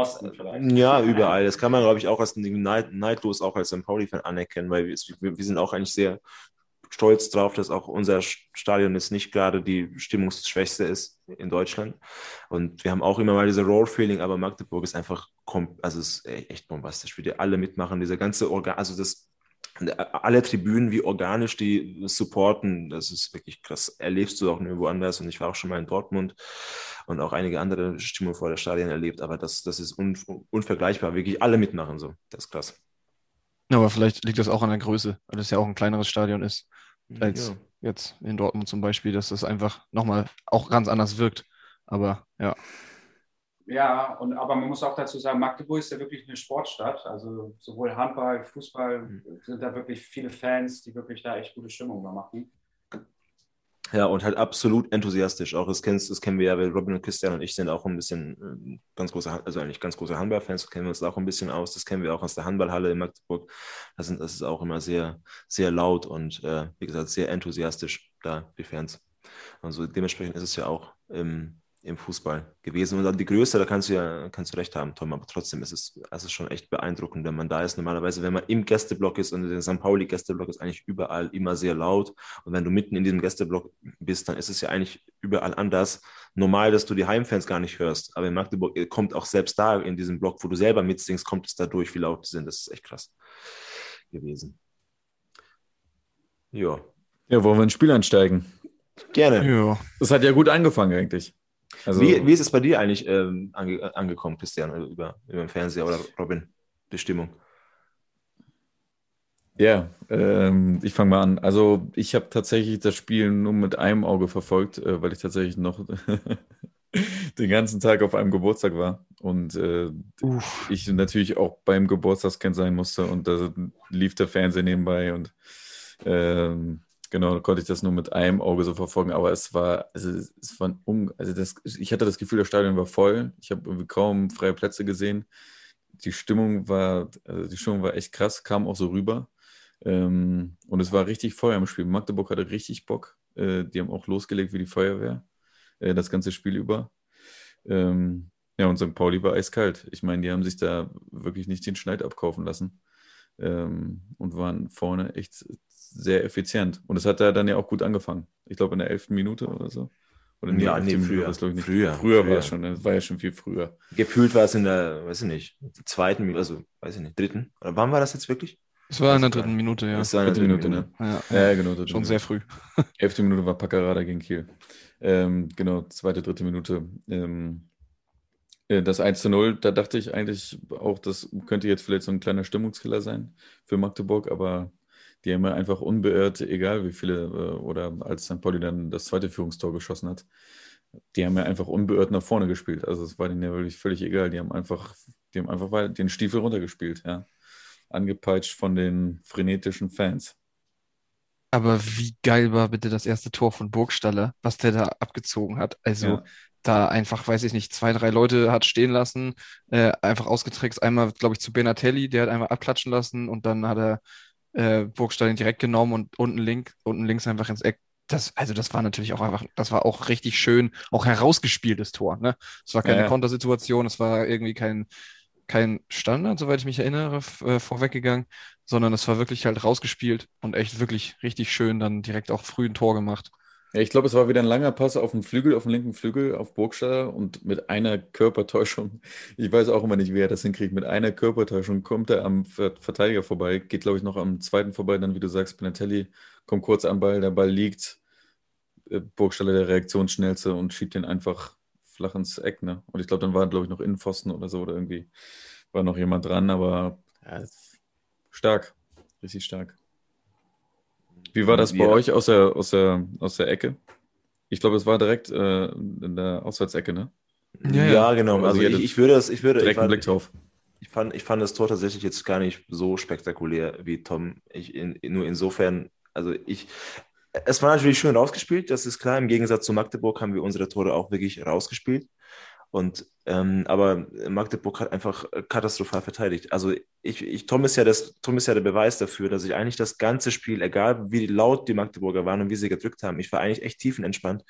Pauli. Äh, ja, überall. Das kann man, glaube ich, auch als neid, neidlos auch als St. Pauli-Fan anerkennen, weil wir, wir sind auch eigentlich sehr stolz drauf, dass auch unser Stadion jetzt nicht gerade die stimmungsschwächste ist in Deutschland. Und wir haben auch immer mal diese Roar-Feeling, aber Magdeburg ist einfach, also es ist echt bombastisch, wie die alle mitmachen. Diese ganze Organ, also das alle Tribünen, wie organisch die supporten, das ist wirklich krass. Erlebst du auch nirgendwo anders. Und ich war auch schon mal in Dortmund und auch einige andere Stimmung vor der Stadion erlebt, aber das, das ist un, unvergleichbar. Wirklich alle mitmachen so. Das ist krass. Ja, aber vielleicht liegt das auch an der Größe, weil es ja auch ein kleineres Stadion ist als ja. jetzt in Dortmund zum Beispiel, dass das einfach nochmal auch ganz anders wirkt. Aber ja. Ja, und, aber man muss auch dazu sagen, Magdeburg ist ja wirklich eine Sportstadt. Also sowohl Handball, Fußball mhm. sind da wirklich viele Fans, die wirklich da echt gute Stimmung machen. Ja, und halt absolut enthusiastisch. Auch das, kennst, das kennen wir ja, weil Robin und Christian und ich sind auch ein bisschen äh, ganz große, also eigentlich ganz große Handballfans, kennen wir uns auch ein bisschen aus. Das kennen wir auch aus der Handballhalle in Magdeburg. Das, sind, das ist auch immer sehr, sehr laut und äh, wie gesagt, sehr enthusiastisch da, die Fans. Also dementsprechend ist es ja auch im im Fußball gewesen. Und dann die Größe, da kannst du ja kannst du recht haben, Tom, aber trotzdem ist es, es ist schon echt beeindruckend, wenn man da ist. Normalerweise, wenn man im Gästeblock ist und der St. Pauli-Gästeblock ist eigentlich überall immer sehr laut. Und wenn du mitten in diesem Gästeblock bist, dann ist es ja eigentlich überall anders. Normal, dass du die Heimfans gar nicht hörst. Aber in Magdeburg kommt auch selbst da in diesem Block, wo du selber mitsingst, kommt es da durch, wie laut die sind. Das ist echt krass gewesen. Ja. Ja, wollen wir ins Spiel einsteigen? Gerne. Ja. Das hat ja gut angefangen eigentlich. Also, wie, wie ist es bei dir eigentlich ähm, ange, angekommen, Christian, also über, über den Fernseher oder Robin, die Stimmung? Ja, ähm, ich fange mal an. Also ich habe tatsächlich das Spiel nur mit einem Auge verfolgt, äh, weil ich tatsächlich noch (laughs) den ganzen Tag auf einem Geburtstag war und äh, ich natürlich auch beim Geburtstagskind sein musste und da lief der Fernseher nebenbei und ähm, Genau, konnte ich das nur mit einem Auge so verfolgen, aber es war, also es war un, also das, ich hatte das Gefühl, das Stadion war voll. Ich habe kaum freie Plätze gesehen. Die Stimmung war, also die Stimmung war echt krass, kam auch so rüber. Ähm, und es war richtig Feuer im Spiel. Magdeburg hatte richtig Bock. Äh, die haben auch losgelegt wie die Feuerwehr, äh, das ganze Spiel über. Ähm, ja, und St. Pauli war eiskalt. Ich meine, die haben sich da wirklich nicht den Schneid abkaufen lassen ähm, und waren vorne echt sehr effizient. Und es hat da dann ja auch gut angefangen. Ich glaube in der elften Minute oder so. Oder nee, ja, nee, früher. Minute, ich nicht. Früher, früher, früher war es schon, das war ja schon viel früher. Gefühlt war es in der, weiß ich nicht, zweiten, also weiß ich nicht, dritten. Oder wann war das jetzt wirklich? Das war in der dritten Minute, ja. Das war eine Dritte Minute, ne? Ja, Ja, genau. Schon Minute. sehr früh. (laughs) Elfte Minute war Paccarada gegen Kiel. Ähm, genau, zweite, dritte Minute. Ähm, äh, das 1 zu 0, da dachte ich eigentlich auch, das könnte jetzt vielleicht so ein kleiner Stimmungskiller sein für Magdeburg, aber die haben ja einfach unbeirrt, egal wie viele, äh, oder als St. Pauli dann das zweite Führungstor geschossen hat, die haben ja einfach unbeirrt nach vorne gespielt. Also es war denen ja wirklich völlig egal. Die haben einfach, die haben einfach den Stiefel runtergespielt, ja. Angepeitscht von den frenetischen Fans. Aber wie geil war bitte das erste Tor von Burgstaller, was der da abgezogen hat. Also Ja. da einfach, weiß ich nicht, zwei, drei Leute hat stehen lassen, äh, einfach ausgetrickst. Einmal, glaube ich, zu Benatelli, der hat einmal abklatschen lassen und dann hat er äh, Burgstaller ihn direkt genommen und unten link, unten links einfach ins Eck. Das, also das war natürlich auch einfach, das war auch richtig schön, auch herausgespieltes Tor, ne? Es war keine Ja. Kontersituation, es war irgendwie kein, kein Standard, soweit ich mich erinnere, äh, vorweggegangen, sondern es war wirklich halt rausgespielt und echt wirklich richtig schön, dann direkt auch früh ein Tor gemacht. Ja, ich glaube, es war wieder ein langer Pass auf den Flügel, auf den linken Flügel, auf Burgstaller und mit einer Körpertäuschung, (laughs) ich weiß auch immer nicht, wie er das hinkriegt, mit einer Körpertäuschung kommt er am Ver- Verteidiger vorbei, geht, glaube ich, noch am zweiten vorbei, dann, wie du sagst, Benatelli kommt kurz am Ball, der Ball liegt, äh, Burgstaller der Reaktionsschnellste und schiebt den einfach flach ins Eck, ne? Und ich glaube, dann war, glaube ich, noch Innenpfosten oder so oder irgendwie war noch jemand dran, aber ja, stark, richtig stark. Wie war das bei euch aus der, aus der, aus der Ecke? Ich glaube, es war direkt äh, in der Auswärtsecke, ne? Ja, Ja, ja. genau. Also Also ich, ich würde das, ich würde, ich, Direkt einen Blick drauf. ich, fand, ich fand das Tor tatsächlich jetzt gar nicht so spektakulär wie Tom. Ich in, nur insofern, also ich, es war natürlich schön rausgespielt, das ist klar. Im Gegensatz zu Magdeburg haben wir unsere Tore auch wirklich rausgespielt. Und ähm, aber Magdeburg hat einfach katastrophal verteidigt. Also ich, ich, Tom ist ja das, Tom ist ja der Beweis dafür, dass ich eigentlich das ganze Spiel, egal wie laut die Magdeburger waren und wie sie gedrückt haben, ich war eigentlich echt tiefenentspannt,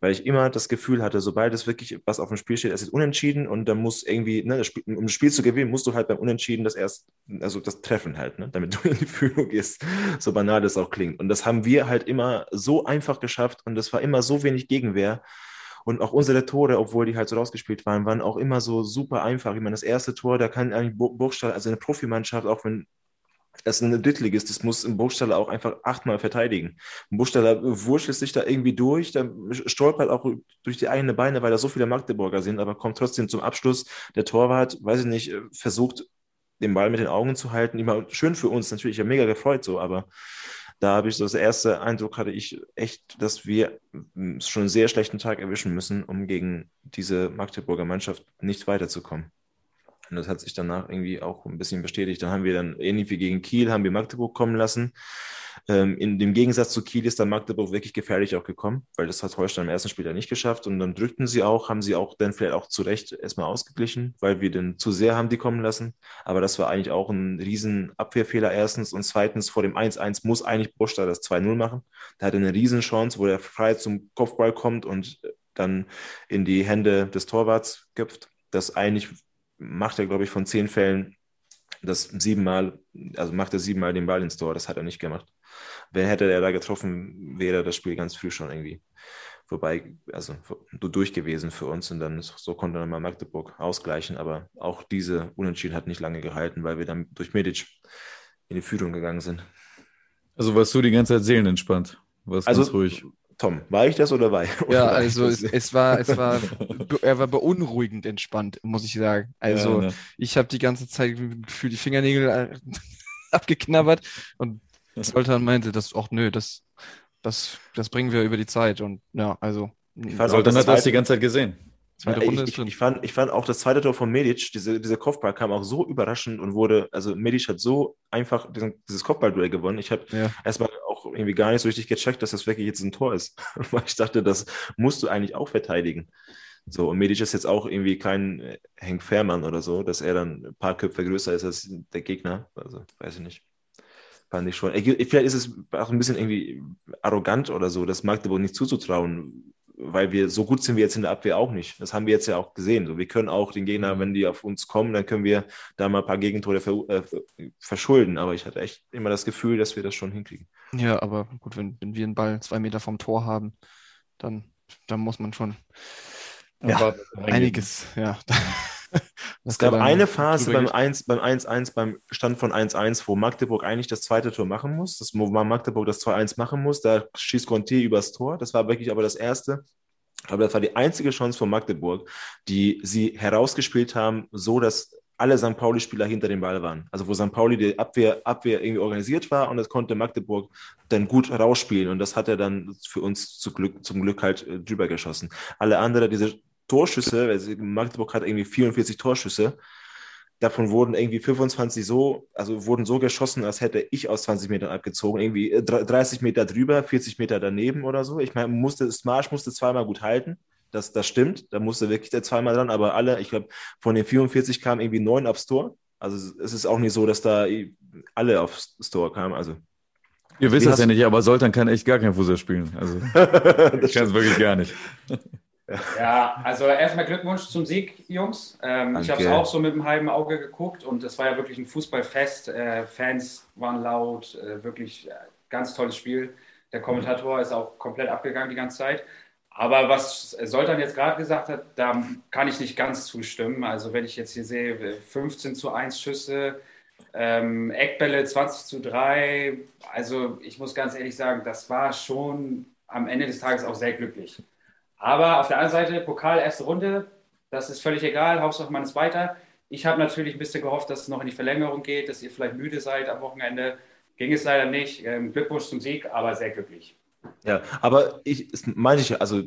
weil ich immer das Gefühl hatte, sobald es wirklich was auf dem Spiel steht, es ist unentschieden und dann muss irgendwie, ne, das Spiel, um das Spiel zu gewinnen, musst du halt beim Unentschieden das erst, also das Treffen halt, ne, damit du in die Führung gehst, so banal das auch klingt. Und das haben wir halt immer so einfach geschafft und das war immer so wenig Gegenwehr. Und auch unsere Tore, obwohl die halt so rausgespielt waren, waren auch immer so super einfach. Ich meine, das erste Tor, da kann eigentlich Bur- Burgstall, also eine Profimannschaft, auch wenn es eine Drittligist ist, muss ein Burgstaller auch einfach achtmal verteidigen. Ein Burgstaller wurschtelt sich da irgendwie durch, dann stolpert auch durch die eigenen Beine, weil da so viele Magdeburger sind, aber kommt trotzdem zum Abschluss. Der Torwart, weiß ich nicht, versucht den Ball mit den Augen zu halten. Immer schön für uns natürlich, ich habe mega gefreut so, aber da habe ich so das erste Eindruck hatte ich echt, dass wir mm, schon einen sehr schlechten Tag erwischen müssen, um gegen diese Magdeburger Mannschaft nicht weiterzukommen. Und das hat sich danach irgendwie auch ein bisschen bestätigt. Dann haben wir dann, ähnlich wie gegen Kiel, haben wir Magdeburg kommen lassen. Ähm, in dem Gegensatz zu Kiel ist dann Magdeburg wirklich gefährlich auch gekommen, weil das hat Holstein im ersten Spiel ja nicht geschafft. Und dann drückten sie auch, haben sie auch dann vielleicht auch zu Recht erstmal ausgeglichen, weil wir dann zu sehr haben die kommen lassen. Aber das war eigentlich auch ein riesen Abwehrfehler erstens. Und zweitens, vor dem 1-1 muss eigentlich Burstadt das 2-0 machen. Da hat er eine riesen Chance, wo er frei zum Kopfball kommt und dann in die Hände des Torwarts köpft. Das eigentlich macht er, glaube ich, von zehn Fällen das siebenmal, also macht er siebenmal den Ball ins Tor. Das hat er nicht gemacht. Wenn hätte er da getroffen, wäre das Spiel ganz früh schon irgendwie vorbei, also durch gewesen für uns. Und dann so konnte dann mal Magdeburg ausgleichen. Aber auch diese Unentschieden hat nicht lange gehalten, weil wir dann durch Medic in die Führung gegangen sind. Also warst du die ganze Zeit seelenentspannt? Warst Also- ganz ruhig. Tom, war ich das oder war ich? (laughs) Ja, oder war ich also das? es, es war, es war, (laughs) er war beunruhigend entspannt, muss ich sagen. Also Ja, ne? ich habe die ganze Zeit für die Fingernägel äh, (laughs) abgeknabbert und Zoltan meinte, dass, ach nö, das, das, das bringen wir über die Zeit und ja, also dann das hat das die ganze Zeit gesehen. Zweite Runde ich, ist ich, drin. ich, fand, ich fand auch das zweite Tor von Medic, diese, dieser Kopfball kam auch so überraschend und wurde, also Medic hat so einfach diesen, dieses Kopfballduell gewonnen. Ich habe Ja. erstmal auch irgendwie gar nicht so richtig gecheckt, dass das wirklich jetzt ein Tor ist. (laughs) Weil ich dachte, das musst du eigentlich auch verteidigen. So, und Medic ist jetzt auch irgendwie kein äh, Henk Fährmann oder so, dass er dann ein paar Köpfe größer ist als der Gegner. Also, weiß ich nicht. Fand ich schon. Äh, Vielleicht ist es auch ein bisschen irgendwie arrogant oder so, das Magdeburg nicht zuzutrauen, weil wir so gut sind wir jetzt in der Abwehr auch nicht. Das haben wir jetzt ja auch gesehen. So, wir können auch den Gegner, wenn die auf uns kommen, dann können wir da mal ein paar Gegentore ver äh, verschulden. Aber ich hatte echt immer das Gefühl, dass wir das schon hinkriegen. Ja, aber gut, wenn, wenn wir einen Ball zwei Meter vom Tor haben, dann, dann muss man schon Ja. Einiges, ja, (laughs) (laughs) Es gab eine Phase beim 1, beim 1-1, beim Stand von 1-1, wo Magdeburg eigentlich das zweite Tor machen muss, das, wo Magdeburg das 2-1 machen muss, da schießt Conte übers Tor, das war wirklich aber das erste. Aber das war die einzige Chance von Magdeburg, die sie herausgespielt haben, so dass alle St. Pauli-Spieler hinter dem Ball waren. Also wo St. Pauli die Abwehr, Abwehr irgendwie organisiert war und das konnte Magdeburg dann gut rausspielen und das hat er dann für uns zu Glück, zum Glück halt äh, drüber geschossen. Alle anderen, diese Torschüsse, also Magdeburg hat irgendwie 44 Torschüsse, davon wurden irgendwie 25 so, also wurden so geschossen, als hätte ich aus 20 Metern abgezogen, irgendwie 30 äh, Meter drüber, 40 Meter daneben oder so. Ich meine, musste, Smash musste zweimal gut halten. Das, das stimmt, da musste wirklich der zweimal dran, aber alle, ich glaube, von den 44 kamen irgendwie neun aufs Tor. Also es ist auch nicht so, dass da alle aufs Tor kamen. Also Ihr wisst das ja nicht, aber Soltan kann echt gar kein Fußball spielen. Also (laughs) ich kann es wirklich gar nicht. (laughs) Ja, also erstmal Glückwunsch zum Sieg, Jungs. Ähm, ich habe es auch so mit einem halben Auge geguckt und es war ja wirklich ein Fußballfest. Äh, Fans waren laut, äh, wirklich äh, ganz tolles Spiel. Der Kommentator ist auch komplett abgegangen die ganze Zeit. Aber was Soltan jetzt gerade gesagt hat, da kann ich nicht ganz zustimmen. Also wenn ich jetzt hier sehe, 15 zu 1 Schüsse, ähm, Eckbälle 20 zu 3. Also ich muss ganz ehrlich sagen, das war schon am Ende des Tages auch sehr glücklich. Aber auf der anderen Seite, Pokal, erste Runde, das ist völlig egal, Hauptsache man ist weiter. Ich habe natürlich ein bisschen gehofft, dass es noch in die Verlängerung geht, dass ihr vielleicht müde seid am Wochenende. Ging es leider nicht. Ähm, Glückwunsch zum Sieg, aber sehr glücklich. Ja, aber ich, meine ich, also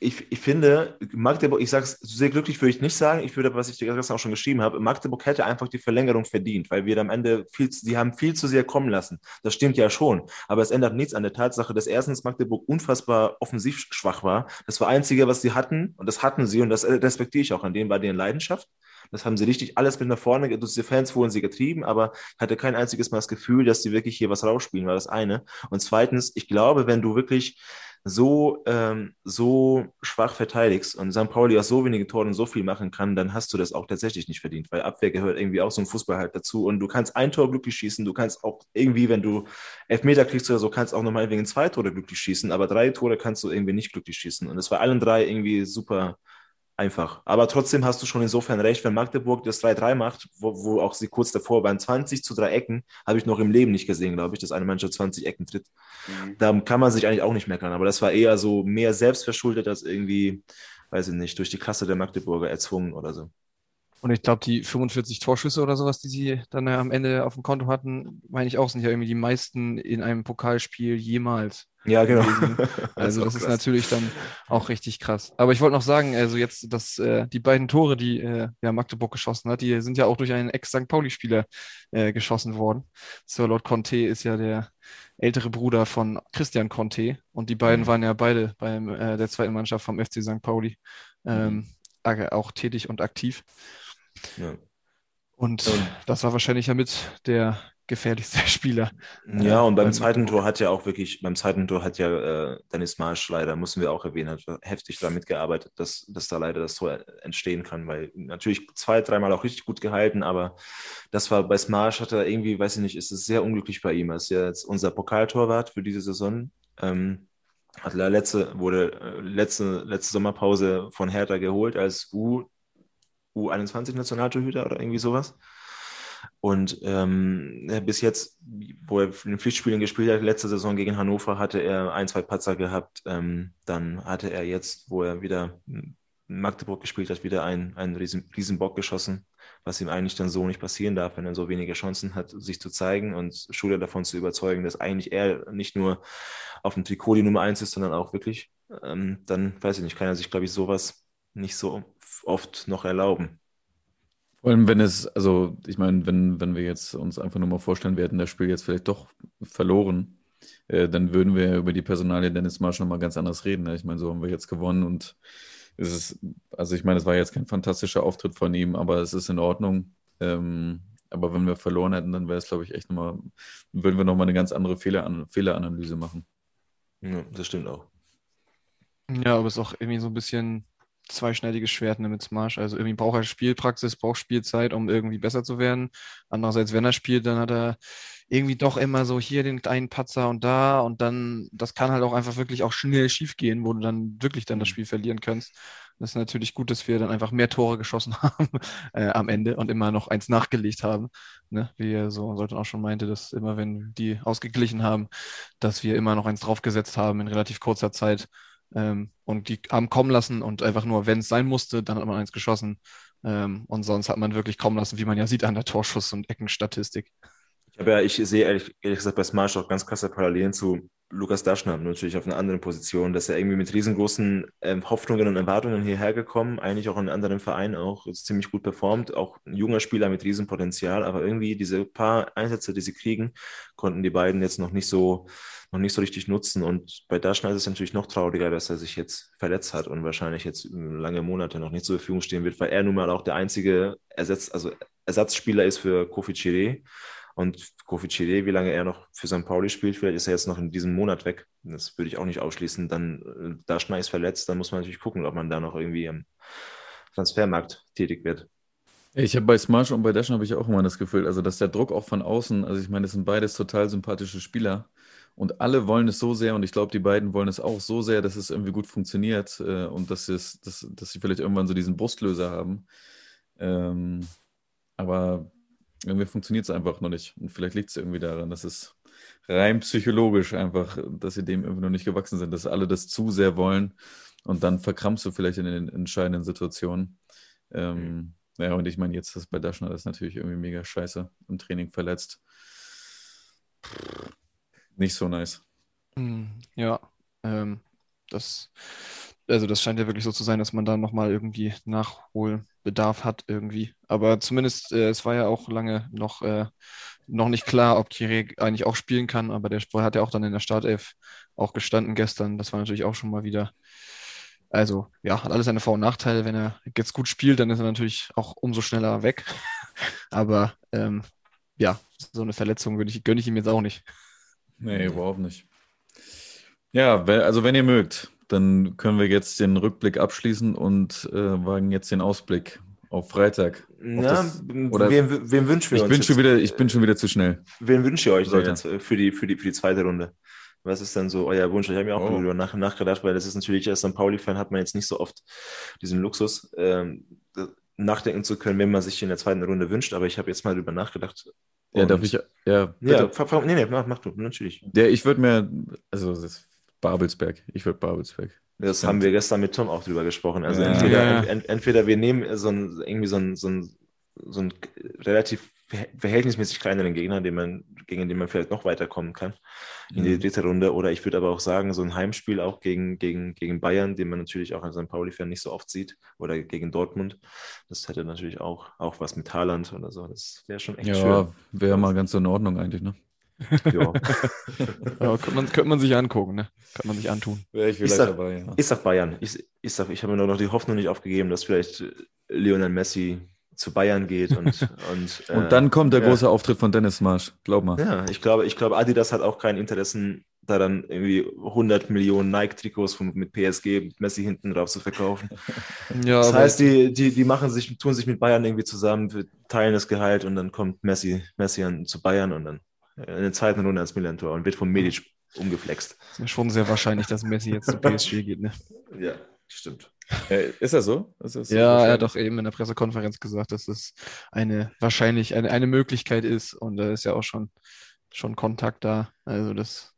ich, ich finde, Magdeburg, ich sage es sehr glücklich, würde ich nicht sagen. Ich würde, was ich dir gestern auch schon geschrieben habe, Magdeburg hätte einfach die Verlängerung verdient, weil wir am Ende viel, sie haben viel zu sehr kommen lassen. Das stimmt ja schon. Aber es ändert nichts an der Tatsache, dass erstens Magdeburg unfassbar offensiv schwach war. Das war Einzige, was sie hatten. Und das hatten sie. Und das respektiere ich auch an denen, war deren Leidenschaft. Das haben sie richtig alles mit nach vorne, durch die Fans wurden sie getrieben, aber hatte kein einziges Mal das Gefühl, dass sie wirklich hier was rausspielen, war das eine. Und zweitens, ich glaube, wenn du wirklich so, ähm, so schwach verteidigst und St. Pauli aus so wenige Toren so viel machen kann, dann hast du das auch tatsächlich nicht verdient, weil Abwehr gehört irgendwie auch so ein Fußball halt dazu und du kannst ein Tor glücklich schießen, du kannst auch irgendwie, wenn du Elfmeter kriegst oder so, kannst auch nochmal wegen zwei Tore glücklich schießen, aber drei Tore kannst du irgendwie nicht glücklich schießen und es war allen drei irgendwie super, einfach. Aber trotzdem hast du schon insofern recht, wenn Magdeburg das 3-3 macht, wo, wo, auch sie kurz davor waren, 20 zu drei Ecken, habe ich noch im Leben nicht gesehen, glaube ich, dass eine Mannschaft 20 Ecken tritt. Mhm. Da kann man sich eigentlich auch nicht meckern. Aber das war eher so mehr selbstverschuldet als irgendwie, weiß ich nicht, durch die Klasse der Magdeburger erzwungen oder so. Und ich glaube, die 45 Torschüsse oder sowas, die sie dann am Ende auf dem Konto hatten, meine ich auch, sind ja irgendwie die meisten in einem Pokalspiel jemals. Ja, genau. (laughs) Also das ist, das ist natürlich dann auch richtig krass. Aber ich wollte noch sagen, also jetzt, dass äh, die beiden Tore, die äh, ja, Magdeburg geschossen hat, die sind ja auch durch einen Ex-St. Pauli-Spieler äh, geschossen worden. Sir Lord Conte ist ja der ältere Bruder von Christian Conte und die beiden mhm. waren ja beide bei äh, der zweiten Mannschaft vom FC St. Pauli ähm, mhm. auch tätig und aktiv. Ja. Und, und das war wahrscheinlich ja mit der gefährlichste (laughs) Spieler. Ja, und beim zweiten Tor hat ja auch wirklich, beim zweiten Tor hat ja äh, Dennis Marsch leider, müssen wir auch erwähnen, hat heftig damit gearbeitet, dass, dass da leider das Tor entstehen kann, weil natürlich zwei, dreimal auch richtig gut gehalten, aber das war bei Smarsch hat er irgendwie, weiß ich nicht, ist es sehr unglücklich bei ihm. Er ist ja jetzt unser Pokaltorwart für diese Saison. Ähm, hat letzte, wurde äh, letzte, letzte Sommerpause von Hertha geholt als U, U21-Nationaltorhüter oder irgendwie sowas. Und ähm, bis jetzt, wo er in den Pflichtspielen gespielt hat, letzte Saison gegen Hannover, hatte er ein, zwei Patzer gehabt. Ähm, dann hatte er jetzt, wo er wieder in Magdeburg gespielt hat, wieder einen, einen riesen, riesen Bock geschossen, was ihm eigentlich dann so nicht passieren darf, wenn er so wenige Chancen hat, sich zu zeigen und Schule davon zu überzeugen, dass eigentlich er nicht nur auf dem Trikot die Nummer eins ist, sondern auch wirklich. Ähm, dann weiß ich nicht, kann er sich, glaube ich, sowas nicht so oft noch erlauben. Vor allem, wenn es, also ich meine, wenn, wenn wir jetzt uns einfach nur mal vorstellen, wir hätten das Spiel jetzt vielleicht doch verloren, äh, dann würden wir über die Personalie Dennis Marsch nochmal ganz anders reden. Ne? Ich meine, so haben wir jetzt gewonnen und es ist, also ich meine, es war jetzt kein fantastischer Auftritt von ihm, aber es ist in Ordnung. Ähm, aber wenn wir verloren hätten, dann wäre es, glaube ich, echt nochmal, würden wir nochmal eine ganz andere Fehler, Fehleranalyse machen. Ja, das stimmt auch. Ja, aber es ist auch irgendwie so ein bisschen zweischneidiges Schwert ne, mit Smash. Also irgendwie braucht er Spielpraxis, braucht Spielzeit, um irgendwie besser zu werden. Andererseits, wenn er spielt, dann hat er irgendwie doch immer so hier den einen Patzer und da und dann, das kann halt auch einfach wirklich auch schnell schief gehen, wo du dann wirklich dann das mhm. Spiel verlieren kannst. Das ist natürlich gut, dass wir dann einfach mehr Tore geschossen (laughs) haben äh, am Ende und immer noch eins nachgelegt haben. Ne? Wie so Soltan auch schon meinte, dass immer, wenn die ausgeglichen haben, dass wir immer noch eins draufgesetzt haben in relativ kurzer Zeit. Ähm, und die haben kommen lassen und einfach nur, wenn es sein musste, dann hat man eins geschossen. Ähm, und sonst hat man wirklich kommen lassen, wie man ja sieht an der Torschuss- und Eckenstatistik. Ich, ja, ich sehe ehrlich, ehrlich gesagt bei Smash auch ganz krasse Parallelen zu Lukas Daschner, natürlich auf einer anderen Position, dass er irgendwie mit riesengroßen ähm, Hoffnungen und Erwartungen hierher gekommen, eigentlich auch in einem anderen Verein auch ziemlich gut performt, auch ein junger Spieler mit Riesenpotenzial, aber irgendwie diese paar Einsätze, die sie kriegen, konnten die beiden jetzt noch nicht so, noch nicht so richtig nutzen. Und bei Daschner ist es natürlich noch trauriger, dass er sich jetzt verletzt hat und wahrscheinlich jetzt lange Monate noch nicht zur Verfügung stehen wird, weil er nun mal auch der einzige Ersatz, also Ersatzspieler ist für Kofi Chiré. Und Kofi Chile, wie lange er noch für St. Pauli spielt, vielleicht ist er jetzt noch in diesem Monat weg. Das würde ich auch nicht ausschließen. Dann, äh, da Schnee ist verletzt, dann muss man natürlich gucken, ob man da noch irgendwie im Transfermarkt tätig wird. Ich habe bei Smash und bei Dash habe ich auch immer das Gefühl, also dass der Druck auch von außen, also ich meine, das sind beides total sympathische Spieler und alle wollen es so sehr und ich glaube, die beiden wollen es auch so sehr, dass es irgendwie gut funktioniert äh, und dass, es, dass, dass sie vielleicht irgendwann so diesen Brustlöser haben. Ähm, aber irgendwie funktioniert es einfach noch nicht. Und vielleicht liegt es irgendwie daran, dass es rein psychologisch einfach, dass sie dem irgendwie noch nicht gewachsen sind, dass alle das zu sehr wollen und dann verkrampfst du vielleicht in den entscheidenden Situationen. Ähm, mhm. Ja, und ich meine, jetzt das bei Daschner, das ist natürlich irgendwie mega scheiße im Training verletzt. Nicht so nice. Hm, ja, ähm, das, also das scheint ja wirklich so zu sein, dass man da nochmal irgendwie nachholen Bedarf hat irgendwie. Aber zumindest, äh, es war ja auch lange noch, äh, noch nicht klar, ob Kire eigentlich auch spielen kann, aber der Sport hat ja auch dann in der Startelf auch gestanden gestern. Das war natürlich auch schon mal wieder. Also, ja, hat alles seine Vor- und Nachteile. Wenn er jetzt gut spielt, dann ist er natürlich auch umso schneller weg. (laughs) aber ähm, ja, so eine Verletzung ich, gönne ich ihm jetzt auch nicht. Nee, überhaupt nicht. Ja, also wenn ihr mögt, dann können wir jetzt den Rückblick abschließen und äh, wagen jetzt den Ausblick auf Freitag. Na, das, oder wem, wem wünschen wir ich uns? Bin schon wieder, ich bin schon wieder zu schnell. Wen wünscht ihr euch denn jetzt für die, für, die, für die zweite Runde? Was ist denn so euer Wunsch? Ich habe mir auch oh. nach, nachgedacht, weil das ist natürlich als St. Pauli-Fan hat man jetzt nicht so oft diesen Luxus, ähm, nachdenken zu können, wenn man sich in der zweiten Runde wünscht. Aber ich habe jetzt mal darüber nachgedacht. Ja, darf ich, ja. Bitte. Ja, nee, nee, mach, mach du, natürlich. Der, ich würde mir, also das Babelsberg. Ich würde Babelsberg. Das haben wir gestern mit Tom auch drüber gesprochen. Also ja. entweder, ja. Ent, entweder wir nehmen so ein, irgendwie so ein, so ein, so ein relativ verhältnismäßig kleineren Gegner, den man, gegen den man vielleicht noch weiterkommen kann in die mhm. dritte Runde. Oder ich würde aber auch sagen, so ein Heimspiel auch gegen, gegen, gegen Bayern, den man natürlich auch als St. Pauli-Fan nicht so oft sieht, oder gegen Dortmund. Das hätte natürlich auch, auch was mit Haaland oder so. Das wäre schon echt ja, schön. Ja, wäre mal ganz in Ordnung eigentlich, ne? (laughs) ja. (laughs) ja könnte, man, könnte man sich angucken, ne? Könnte man sich antun. Wäre ich vielleicht ich sag, dabei, ja. Ich sag Bayern. Ich, ich, sag, ich habe mir noch die Hoffnung nicht aufgegeben, dass vielleicht Lionel Messi zu Bayern geht und (laughs) und, äh, und dann kommt der ja. große Auftritt von Dennis Marsch, glaub mal. Ja, ich glaube, ich glaube, Adidas hat auch kein Interessen, da dann irgendwie 100 Millionen Nike-Trikots mit PSG mit Messi hinten drauf zu verkaufen. (laughs) ja, das heißt, die, die, die machen sich, tun sich mit Bayern irgendwie zusammen, teilen das Gehalt und dann kommt Messi, Messi an, zu Bayern und dann in der zweiten Runde als Milan-Tor und wird von Medic umgeflext. Das ist schon sehr wahrscheinlich, dass Messi jetzt zu PSG geht, ne? (laughs) Ja, stimmt. Äh, ist er so? Ist das ja, er hat doch eben in der Pressekonferenz gesagt, dass es eine wahrscheinlich eine, eine Möglichkeit ist und da ist ja auch schon, schon Kontakt da. Also das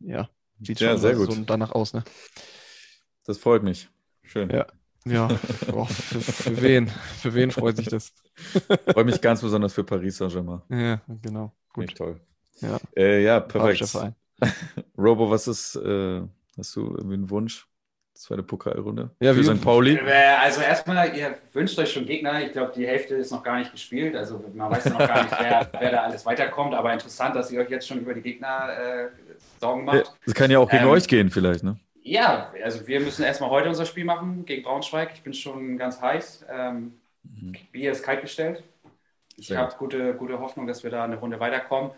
ja, sieht ja, schon sehr so, gut. danach aus, ne? Das freut mich. Schön. Ja. Ja, (laughs) oh, für, für, wen? Für wen freut sich das? Freue mich ganz besonders für Paris Saint-Germain. Ja, genau. Gut. Nicht toll. Ja, äh, ja perfekt. (laughs) Robo, was ist, äh, hast du irgendwie einen Wunsch? Zweite Pokalrunde. Ja, für St. Pauli. Äh, also erstmal, ihr wünscht euch schon Gegner. Ich glaube, die Hälfte ist noch gar nicht gespielt. Also man weiß noch gar nicht, wer, (laughs) wer, da alles weiterkommt. Aber interessant, dass ihr euch jetzt schon über die Gegner äh, Sorgen macht. Das kann ja auch gegen ähm, euch gehen vielleicht, ne? Ja, also wir müssen erstmal heute unser Spiel machen gegen Braunschweig. Ich bin schon ganz heiß. Ähm, mhm. Bier ist kalt gestellt. Ich habe gute, gute Hoffnung, dass wir da eine Runde weiterkommen.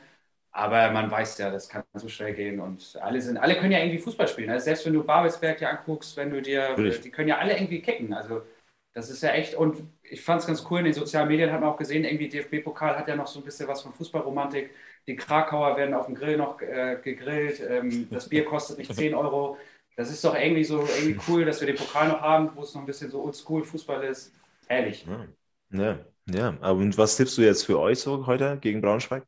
Aber man weiß ja, das kann so schnell gehen und alle sind, alle können ja irgendwie Fußball spielen. Also selbst wenn du Babelsberg dir anguckst, wenn du dir, Richtig. die können ja alle irgendwie kicken. Also das ist ja echt, und ich fand es ganz cool, in den sozialen Medien hat man auch gesehen, irgendwie DFB-Pokal hat ja noch so ein bisschen was von Fußballromantik. Die Krakauer werden auf dem Grill noch äh, gegrillt, ähm, das Bier kostet nicht 10 Euro Das ist doch irgendwie so irgendwie cool, dass wir den Pokal noch haben, wo es noch ein bisschen so oldschool Fußball ist. Herrlich. Ja, ja. ja. Und was tippst du jetzt für euch so heute gegen Braunschweig?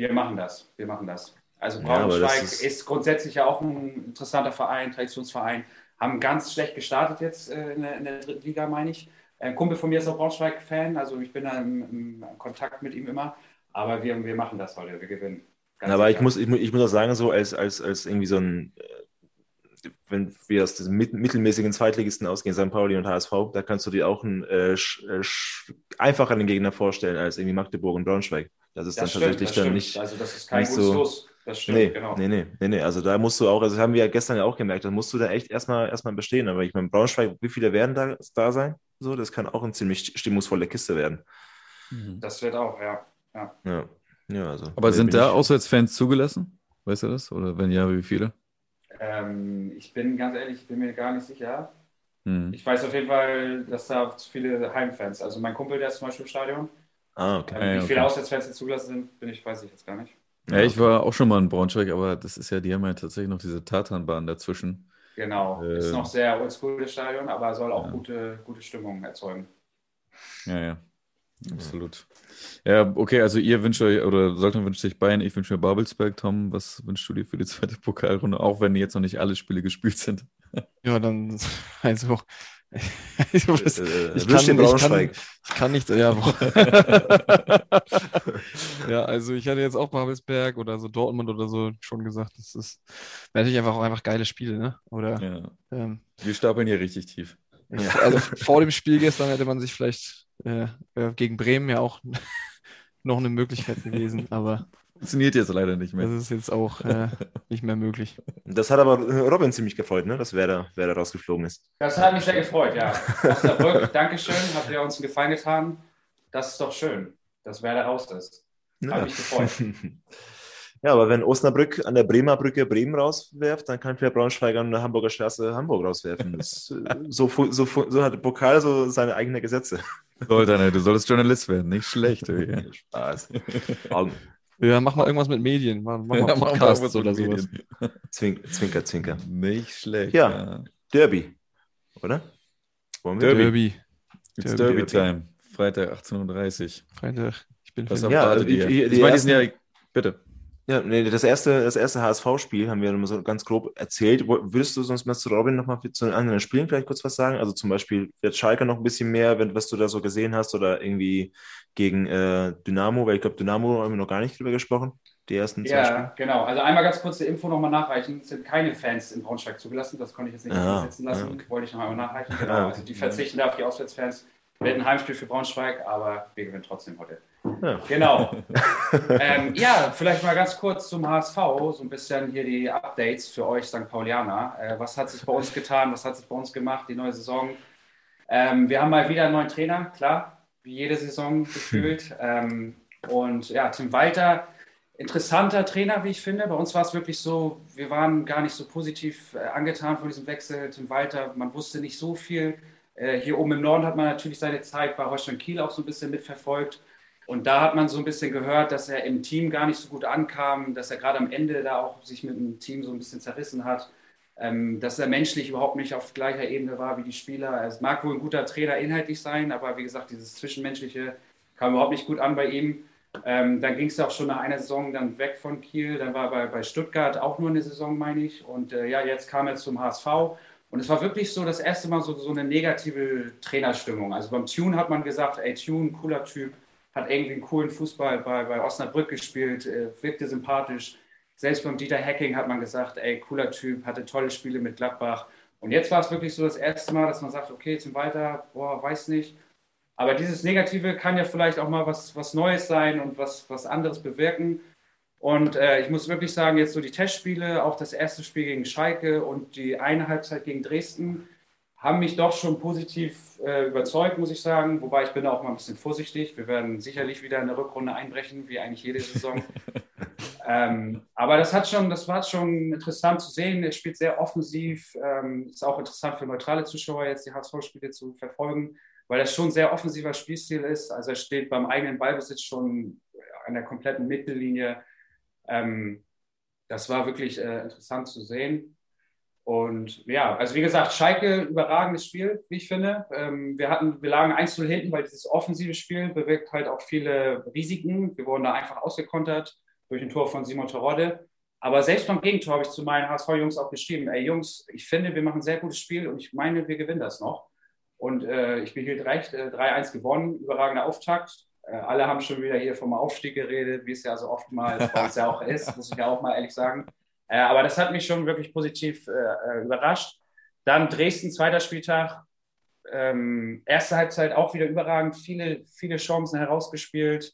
Wir machen das. Wir machen das. Also Braunschweig ja, ist, ist, grundsätzlich ja auch ein interessanter Verein, Traditionsverein. Haben ganz schlecht gestartet jetzt äh, in, der, in, der, dritten Liga, meine ich. Ein Kumpel von mir ist auch Braunschweig-Fan, also ich bin da im, im, Kontakt mit ihm immer. Aber wir, wir machen das heute, wir gewinnen. Ganz aber ich muss, ich, ich, muss auch sagen, so als, als, als irgendwie so ein, äh, wenn wir aus diesem mittelmäßigen Zweitligisten ausgehen, St. Pauli und HSV, da kannst du dir auch einen äh, äh, einfacheren Gegner vorstellen als irgendwie Magdeburg und Braunschweig. Das ist das dann stimmt, tatsächlich dann nicht. Also, das ist kein gutes so, Los. Das stimmt, nee, genau. Nee, nee, nee, nee. Also da musst du auch, also das haben wir ja gestern ja auch gemerkt, da musst du da echt erstmal erstmal bestehen. Aber ich meine, Braunschweig, wie viele werden da, da sein? So, das kann auch eine ziemlich stimmungsvolle Kiste werden. Mhm. Das wird auch, ja. Ja, ja, ja also. Aber sind da Auswärtsfans zugelassen? Weißt du das? Oder wenn ja, wie viele? Ähm, ich bin ganz ehrlich, ich bin mir gar nicht sicher. Hm. Ich weiß auf jeden Fall, dass da zu viele Heimfans, also mein Kumpel, der ist zum Beispiel im Stadion. Ah, okay. Ähm, wie okay. viele Auswärtsfans zugelassen sind, bin ich, weiß ich jetzt gar nicht. Ja, ich war auch schon mal in Braunschweig, aber das ist ja, die haben ja tatsächlich noch diese Tatanbahn dazwischen. Genau, äh, ist noch sehr oldschool das Stadion, aber soll auch ja. gute, gute Stimmung erzeugen. Ja, ja, absolut. Ja, okay, also ihr wünscht euch, oder Soltan wünscht sich Bayern, ich wünsche mir Babelsberg. Tom, was wünschst du dir für die zweite Pokalrunde, auch wenn jetzt noch nicht alle Spiele gespielt sind? Ja, dann, also, ich, muss, äh, ich, kann, ich, kann, ich kann nicht, ja, (laughs) ja, also ich hatte jetzt auch Babelsberg oder so Dortmund oder so schon gesagt, das ist natürlich einfach auch einfach geile Spiele, ne? Oder ja. ähm, wir stapeln hier richtig tief. Ja, also vor dem Spiel gestern hätte man sich vielleicht äh, gegen Bremen ja auch (laughs) noch eine Möglichkeit gewesen, aber Funktioniert jetzt leider nicht mehr. Das ist jetzt auch äh, (laughs) nicht mehr möglich. Das hat aber Robin ziemlich gefreut, ne? dass Werder, Werder rausgeflogen ist. Das hat mich sehr gefreut, ja. (laughs) Osnabrück, Dankeschön, habt ihr uns einen Gefallen getan. Das ist doch schön, dass Werder raus ist. Ja. Hat mich gefreut. (laughs) Ja, aber wenn Osnabrück an der Bremer Brücke Bremen rauswerft, dann kann vielleicht Braunschweig an der Hamburger Straße Hamburg rauswerfen. Das, so, so, so, hat der Pokal so seine eigenen Gesetze. Sollte, du solltest Journalist werden, nicht schlecht. Spaß. Ja, mach mal irgendwas mit Medien. Mach, mach mal Podcasts ja, oder sowas. (laughs) Zwink, zwinker, zwinker. Nicht schlecht. Ja, ja. Derby, oder? Derby. Derby. It's Derby, Derby Time. Freitag 18.30 Uhr. Freitag. Ich bin Was erwartet ja, ihr? Ich, ich, ich meine, die sind ja, bitte. Ja, nee, das erste, das erste HSV-Spiel haben wir nochmal so ganz grob erzählt. Würdest du sonst mal zu Robin nochmal zu den anderen Spielen vielleicht kurz was sagen? Also zum Beispiel jetzt Schalke noch ein bisschen mehr, wenn, was du da so gesehen hast oder irgendwie gegen äh, Dynamo, weil ich glaube, Dynamo haben wir noch gar nicht drüber gesprochen. Die ersten zwei Ja, Spiele. genau. Also einmal ganz kurz die Info nochmal nachreichen. Es sind keine Fans in Braunschweig zugelassen. Das konnte ich jetzt nicht ah, sitzen lassen. Ja. Wollte ich noch einmal nachreichen. Genau. Ah, also die verzichten da auf die Auswärtsfans. Wir hätten ein Heimspiel für Braunschweig, aber wir gewinnen trotzdem heute. Ja. Genau. (laughs) ähm, ja, vielleicht mal ganz kurz zum HSV, so ein bisschen hier die Updates für euch St. Paulianer. Äh, was hat sich bei uns getan? Was hat sich bei uns gemacht, die neue Saison? Ähm, wir haben mal wieder einen neuen Trainer, klar, wie jede Saison gefühlt. Ähm, und ja, Tim Walter, interessanter Trainer, wie ich finde. Bei uns war es wirklich so, wir waren gar nicht so positiv äh, angetan von diesem Wechsel. Tim Walter, man wusste nicht so viel. Äh, hier oben im Norden hat man natürlich seine Zeit bei Holstein Kiel auch so ein bisschen mitverfolgt. Und da hat man so ein bisschen gehört, dass er im Team gar nicht so gut ankam, dass er gerade am Ende da auch sich mit dem Team so ein bisschen zerrissen hat, ähm, dass er menschlich überhaupt nicht auf gleicher Ebene war wie die Spieler. Es mag wohl ein guter Trainer inhaltlich sein, aber wie gesagt, dieses Zwischenmenschliche kam überhaupt nicht gut an bei ihm. Ähm, dann ging es auch schon nach einer Saison dann weg von Kiel. Dann war er bei, Stuttgart auch nur eine Saison, meine ich. Und äh, ja, jetzt kam er zum HSV. Und es war wirklich so das erste Mal so, so eine negative Trainerstimmung. Also beim Tune hat man gesagt, ey, Tune, cooler Typ hat irgendwie einen coolen Fußball bei, bei Osnabrück gespielt, äh, wirkte sympathisch. Selbst beim Dieter Hacking hat man gesagt, ey, cooler Typ, hatte tolle Spiele mit Gladbach. Und jetzt war es wirklich so das erste Mal, dass man sagt, okay, zum Weiter, boah, weiß nicht. Aber dieses Negative kann ja vielleicht auch mal was, was Neues sein und was, was anderes bewirken. Und äh, ich muss wirklich sagen, jetzt so die Testspiele, auch das erste Spiel gegen Schalke und die eine Halbzeit gegen Dresden, haben mich doch schon positiv äh, überzeugt, muss ich sagen. Wobei ich bin auch mal ein bisschen vorsichtig. Wir werden sicherlich wieder in der Rückrunde einbrechen, wie eigentlich jede Saison. (laughs) ähm, aber das hat schon, das war schon interessant zu sehen. Er spielt sehr offensiv. Ähm, ist auch interessant für neutrale Zuschauer jetzt die HSV-Spiele zu verfolgen, weil das schon ein sehr offensiver Spielstil ist. Also er steht beim eigenen Ballbesitz schon an der kompletten Mittellinie. Ähm, das war wirklich äh, interessant zu sehen. Und ja, also wie gesagt, Schalke, überragendes Spiel, wie ich finde. Ähm, wir, hatten, wir lagen 1 hinten, weil dieses offensive Spiel bewirkt halt auch viele Risiken. Wir wurden da einfach ausgekontert durch ein Tor von Simon Terodde. Aber selbst beim Gegentor habe ich zu meinen HSV-Jungs auch geschrieben, ey Jungs, ich finde, wir machen ein sehr gutes Spiel und ich meine, wir gewinnen das noch. Und äh, ich behielt recht, äh, 3-1 gewonnen, überragender Auftakt. Äh, alle haben schon wieder hier vom Aufstieg geredet, wie es ja so oftmals bei uns ja auch ist, muss ich ja auch mal ehrlich sagen. Äh, aber das hat mich schon wirklich positiv äh, überrascht. Dann Dresden, zweiter Spieltag. Ähm, erste Halbzeit auch wieder überragend, viele, viele Chancen herausgespielt.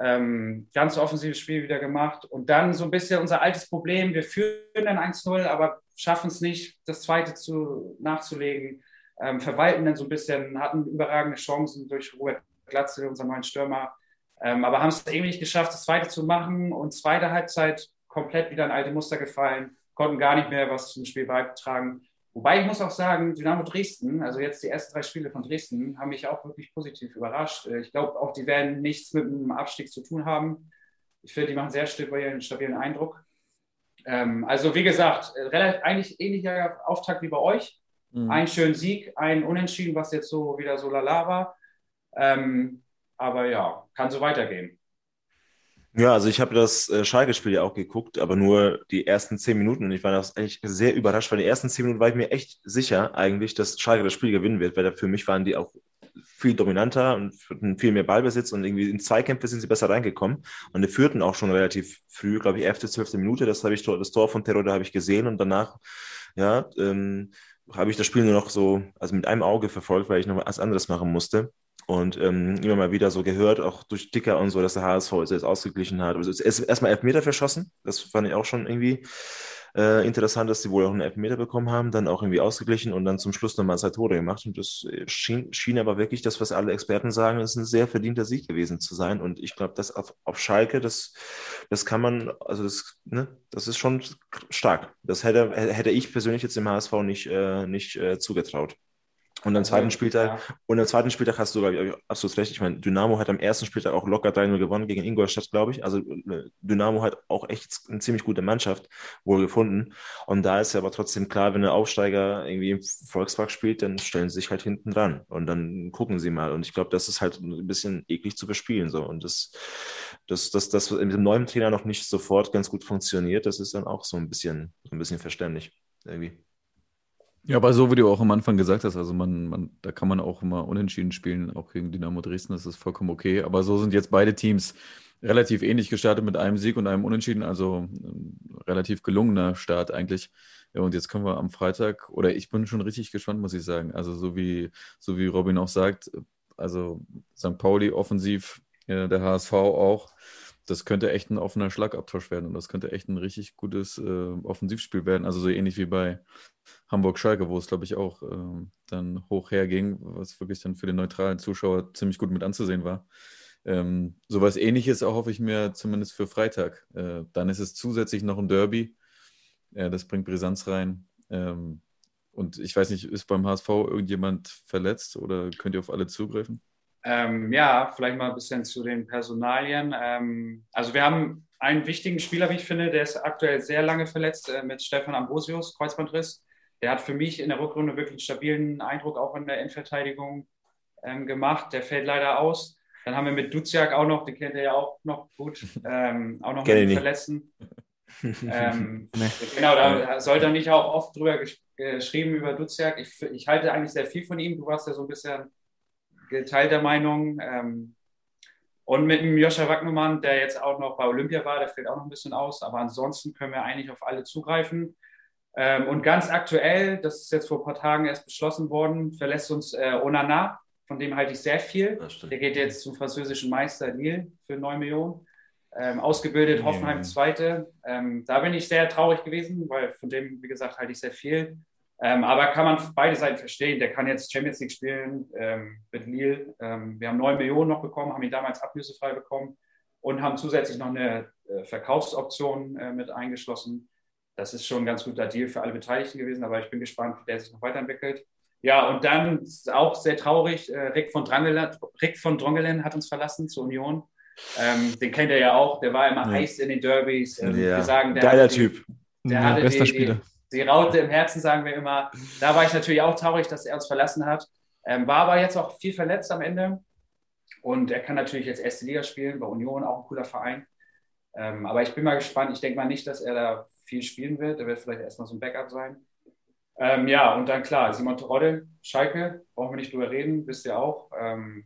Ähm, ganz offensives Spiel wieder gemacht. Und dann so ein bisschen unser altes Problem. Wir führen dann 1-0, aber schaffen es nicht, das zweite zu, nachzulegen. Ähm, verwalten dann so ein bisschen, hatten überragende Chancen durch Robert Glatze, unseren neuen Stürmer. Ähm, aber haben es irgendwie nicht geschafft, das zweite zu machen. Und zweite Halbzeit komplett wieder in alte Muster gefallen, konnten gar nicht mehr was zum Spiel beitragen. Wobei ich muss auch sagen, Dynamo Dresden, also jetzt die ersten drei Spiele von Dresden, haben mich auch wirklich positiv überrascht. Äh, ich glaube auch, die werden nichts mit dem Abstieg zu tun haben. Ich finde, die machen sehr stabilen, stabilen Eindruck. Ähm, also wie gesagt, äh, relativ, eigentlich ähnlicher Auftakt wie bei euch. Mhm. Ein schönen Sieg, ein Unentschieden, was jetzt so wieder so lala war. Ähm, aber ja, kann so weitergehen. Ja, also ich habe das äh, Schalke-Spiel ja auch geguckt, aber nur die ersten zehn Minuten und ich war das eigentlich sehr überrascht, weil die ersten zehn Minuten war ich mir echt sicher eigentlich, dass Schalke das Spiel gewinnen wird, weil für mich waren die auch viel dominanter und viel mehr Ballbesitz und irgendwie in Zweikämpfe sind sie besser reingekommen und die führten auch schon relativ früh, glaube ich, 11., 12. Minute, das habe ich, das Tor von Terror, da habe ich gesehen und danach, ja, ähm, habe ich das Spiel nur noch so, also mit einem Auge verfolgt, weil ich noch was anderes machen musste und ähm, immer mal wieder so gehört, auch durch Dicker und so, dass der HSV es jetzt ausgeglichen hat. Also ist erstmal Elfmeter verschossen. Das fand ich auch schon irgendwie äh, interessant, dass sie wohl auch einen Elfmeter bekommen haben, dann auch irgendwie ausgeglichen und dann zum Schluss nochmal zwei Tore gemacht. Und das schien, schien aber wirklich, das, was alle Experten sagen, ist ein sehr verdienter Sieg gewesen zu sein. Und ich glaube, das auf, auf Schalke, das, das kann man, also das, ne, das ist schon stark. Das hätte, hätte ich persönlich jetzt im HSV nicht, äh, nicht äh, zugetraut. Und am zweiten Spieltag, ja. und am zweiten Spieltag hast du, glaube ich, absolut recht. Ich meine, Dynamo hat am ersten Spieltag auch locker 3-0 gewonnen gegen Ingolstadt, glaube ich. Also äh, Dynamo hat auch echt eine ziemlich gute Mannschaft wohl gefunden. Und da ist ja aber trotzdem klar, wenn ein Aufsteiger irgendwie im Volkspark spielt, dann stellen sie sich halt hinten dran und dann gucken sie mal. Und ich glaube, das ist halt ein bisschen eklig zu bespielen. So. Und das, das, das, das mit dem neuen Trainer noch nicht sofort ganz gut funktioniert, das ist dann auch so ein bisschen, so ein bisschen verständlich. Irgendwie. Ja, aber so wie du auch am Anfang gesagt hast, also man, man, da kann man auch immer unentschieden spielen, auch gegen Dynamo Dresden, das ist vollkommen okay. Aber so sind jetzt beide Teams relativ ähnlich gestartet mit einem Sieg und einem Unentschieden, also ein relativ gelungener Start eigentlich. Ja, und jetzt können wir am Freitag, oder ich bin schon richtig gespannt, muss ich sagen. Also so wie, so wie Robin auch sagt, also St. Pauli offensiv, der HSV auch das könnte echt ein offener Schlagabtausch werden und das könnte echt ein richtig gutes äh, Offensivspiel werden. Also so ähnlich wie bei Hamburg-Schalke, wo es, glaube ich, auch äh, dann hoch herging, was wirklich dann für den neutralen Zuschauer ziemlich gut mit anzusehen war. Ähm, sowas ähnliches erhoffe ich mir zumindest für Freitag. Äh, dann ist es zusätzlich noch ein Derby. Ja, das bringt Brisanz rein. Ähm, und ich weiß nicht, ist beim HSV irgendjemand verletzt oder könnt ihr auf alle zugreifen? Ähm, ja, vielleicht mal ein bisschen zu den Personalien. Ähm, also wir haben einen wichtigen Spieler, wie ich finde, der ist aktuell sehr lange verletzt äh, mit Stefan Ambrosius, Kreuzbandriss. Der hat für mich in der Rückrunde wirklich einen stabilen Eindruck auch in der Innenverteidigung ähm, gemacht. Der fällt leider aus. Dann haben wir mit Duziak auch noch, den kennt ihr ja auch noch gut, ähm, auch noch einen Verletzten. (laughs) ähm, nee. Genau, da sollte nicht auch oft drüber gesch geschrieben über Duziak. Ich, ich halte eigentlich sehr viel von ihm. Du warst ja so ein bisschen geteilter Meinung. Ähm, und mit dem Joscha Wagnumann, der jetzt auch noch bei Olympia war, der fällt auch noch ein bisschen aus. Aber ansonsten können wir eigentlich auf alle zugreifen. Ähm, und ganz aktuell, das ist jetzt vor ein paar Tagen erst beschlossen worden, verlässt uns äh, Onana, von dem halte ich sehr viel. Der geht jetzt zum französischen Meister Lille für 9 Millionen. Ähm, ausgebildet Hoffenheim Zweite. Ähm, da bin ich sehr traurig gewesen, weil von dem, wie gesagt, halte ich sehr viel. Ähm, aber kann man beide Seiten verstehen. Der kann jetzt Champions League spielen ähm, mit Lille. Ähm, wir haben 9 Millionen noch bekommen, haben ihn damals ablösefrei bekommen und haben zusätzlich noch eine äh, Verkaufsoption äh, mit eingeschlossen. Das ist schon ein ganz guter Deal für alle Beteiligten gewesen, aber ich bin gespannt, wie der sich noch weiterentwickelt. Ja, und dann auch sehr traurig, äh, Rick, von Drangelen, Rick von Drongelen hat uns verlassen zur Union. Ähm, den kennt er ja auch, der war immer ja. heiß in den Derbys. Ähm, ja. Wir sagen, der Geiler Typ. Der ja, hatte bester die, Spieler die Raute im Herzen, sagen wir immer. Da war ich natürlich auch traurig, dass er uns verlassen hat. Ähm, war aber jetzt auch viel verletzt am Ende. Und er kann natürlich jetzt erste Liga spielen, bei Union auch ein cooler Verein. Ähm, aber ich bin mal gespannt. Ich denke mal nicht, dass er da viel spielen wird. Er wird vielleicht erstmal so ein Backup sein. Ähm, ja, und dann klar, Simon Terodde, Schalke, brauchen wir nicht drüber reden, wisst ihr auch. Ähm,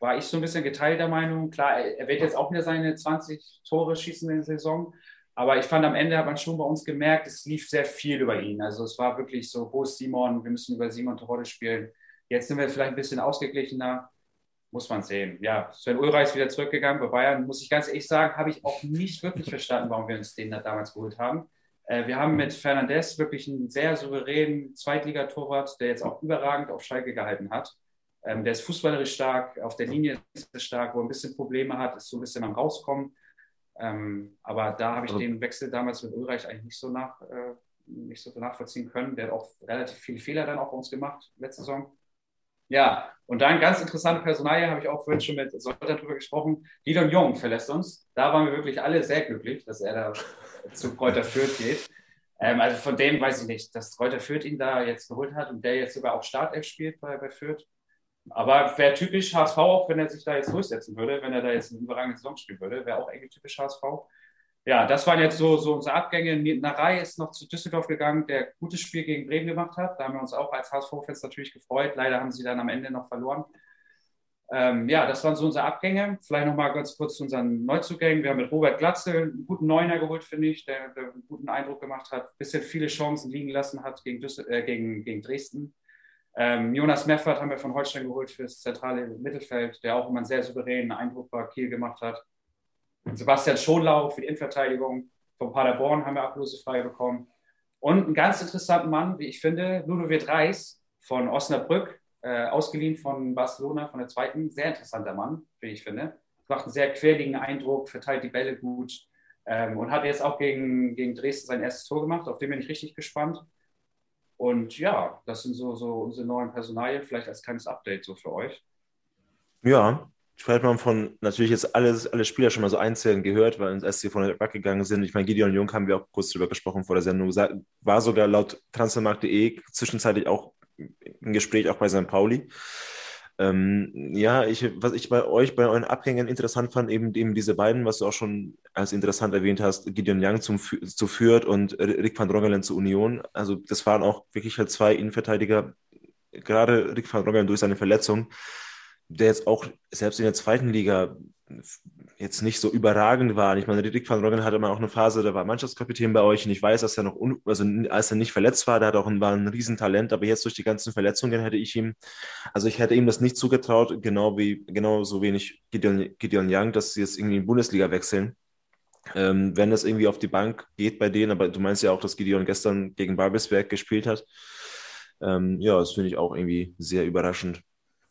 war ich so ein bisschen geteilter Meinung. Klar, er wird jetzt auch wieder seine 20 Tore schießen in der Saison. Aber ich fand, am Ende hat man schon bei uns gemerkt, es lief sehr viel über ihn. Also es war wirklich so, wo ist Simon? Wir müssen über Simon Terodde spielen. Jetzt sind wir vielleicht ein bisschen ausgeglichener. Muss man sehen. Ja, Sven Ulreich ist wieder zurückgegangen bei Bayern. Muss ich ganz ehrlich sagen, habe ich auch nicht wirklich verstanden, warum wir uns den da damals geholt haben. Äh, wir haben mit Fernandes wirklich einen sehr souveränen Zweitligatorwart, der jetzt auch überragend auf Schalke gehalten hat. Ähm, der ist fußballerisch stark, auf der Linie ist er stark, wo er ein bisschen Probleme hat, ist so ein bisschen am Rauskommen. Ähm, aber da habe ich also, den Wechsel damals mit Ulreich eigentlich nicht so, nach, äh, nicht so nachvollziehen können. Der hat auch relativ viele Fehler dann auch bei uns gemacht letzte Saison. Ja, und dann ganz interessante Personalie, habe ich auch vorhin schon mit Soltan darüber gesprochen. Lidon Jung verlässt uns. Da waren wir wirklich alle sehr glücklich, dass er da (laughs) zu Kräuter Fürth geht. Ähm, also von dem weiß ich nicht, dass Kräuter Fürth ihn da jetzt geholt hat und der jetzt sogar auch Startelf spielt bei, bei Fürth. Aber wäre typisch HSV auch, wenn er sich da jetzt durchsetzen würde, wenn er da jetzt eine überragende Saison spielen würde, wäre auch eigentlich typisch HSV. Ja, das waren jetzt so, so unsere Abgänge. Narei ist noch zu Düsseldorf gegangen, der gutes Spiel gegen Bremen gemacht hat. Da haben wir uns auch als HSV-Fans natürlich gefreut. Leider haben sie dann am Ende noch verloren. Ähm, ja, das waren so unsere Abgänge. Vielleicht nochmal ganz kurz zu unseren Neuzugängen. Wir haben mit Robert Glatze einen guten Neuner geholt, finde ich, der, der, einen guten Eindruck gemacht hat, ein bisschen viele Chancen liegen lassen hat gegen, Düssel äh, gegen, gegen Dresden. Ähm, Jonas Meffert haben wir von Holstein geholt für das zentrale Mittelfeld, der auch immer einen sehr souveränen Eindruck bei Kiel gemacht hat. Sebastian Schonlau für die Innenverteidigung von Paderborn haben wir ablosefrei bekommen. Und einen ganz interessanten Mann, wie ich finde, Ludovic Reis von Osnabrück, äh, ausgeliehen von Barcelona, von der zweiten. Sehr interessanter Mann, wie ich finde. Macht einen sehr quäligen Eindruck, verteilt die Bälle gut ähm, und hat jetzt auch gegen, gegen Dresden sein erstes Tor gemacht. Auf den bin ich richtig gespannt. Und ja, das sind so, so unsere neuen Personalien, vielleicht als kleines Update so für euch. Ja, vielleicht mal von natürlich jetzt alles, alle Spieler schon mal so einzeln gehört, weil uns erst hier von der Back gegangen sind. Ich meine, Gideon Jung haben wir auch kurz drüber gesprochen vor der Sendung. War sogar laut transfermarkt.de zwischenzeitlich auch ein Gespräch auch bei St. Pauli. Ähm, ja, ich, was ich bei euch, bei euren Abgängen interessant fand, eben, eben diese beiden, was du auch schon als interessant erwähnt hast, Gideon Young zum, zu Fürth und Rick van Drongelen zur Union. Also das waren auch wirklich halt zwei Innenverteidiger, gerade Rick van Drongelen durch seine Verletzung, der jetzt auch selbst in der zweiten Liga jetzt nicht so überragend war. Ich meine, Rick van Roggen hatte mal auch eine Phase, da war Mannschaftskapitän bei euch und ich weiß, dass er noch, also als er nicht verletzt war, der hat auch ein, war ein Riesentalent, aber jetzt durch die ganzen Verletzungen hätte ich ihm, also ich hätte ihm das nicht zugetraut, genau wie, genau so wenig Gideon, Gideon Young, dass sie jetzt irgendwie in die Bundesliga wechseln. Ähm, wenn das irgendwie auf die Bank geht bei denen, aber du meinst ja auch, dass Gideon gestern gegen Babelsberg gespielt hat. Ähm, ja, das finde ich auch irgendwie sehr überraschend.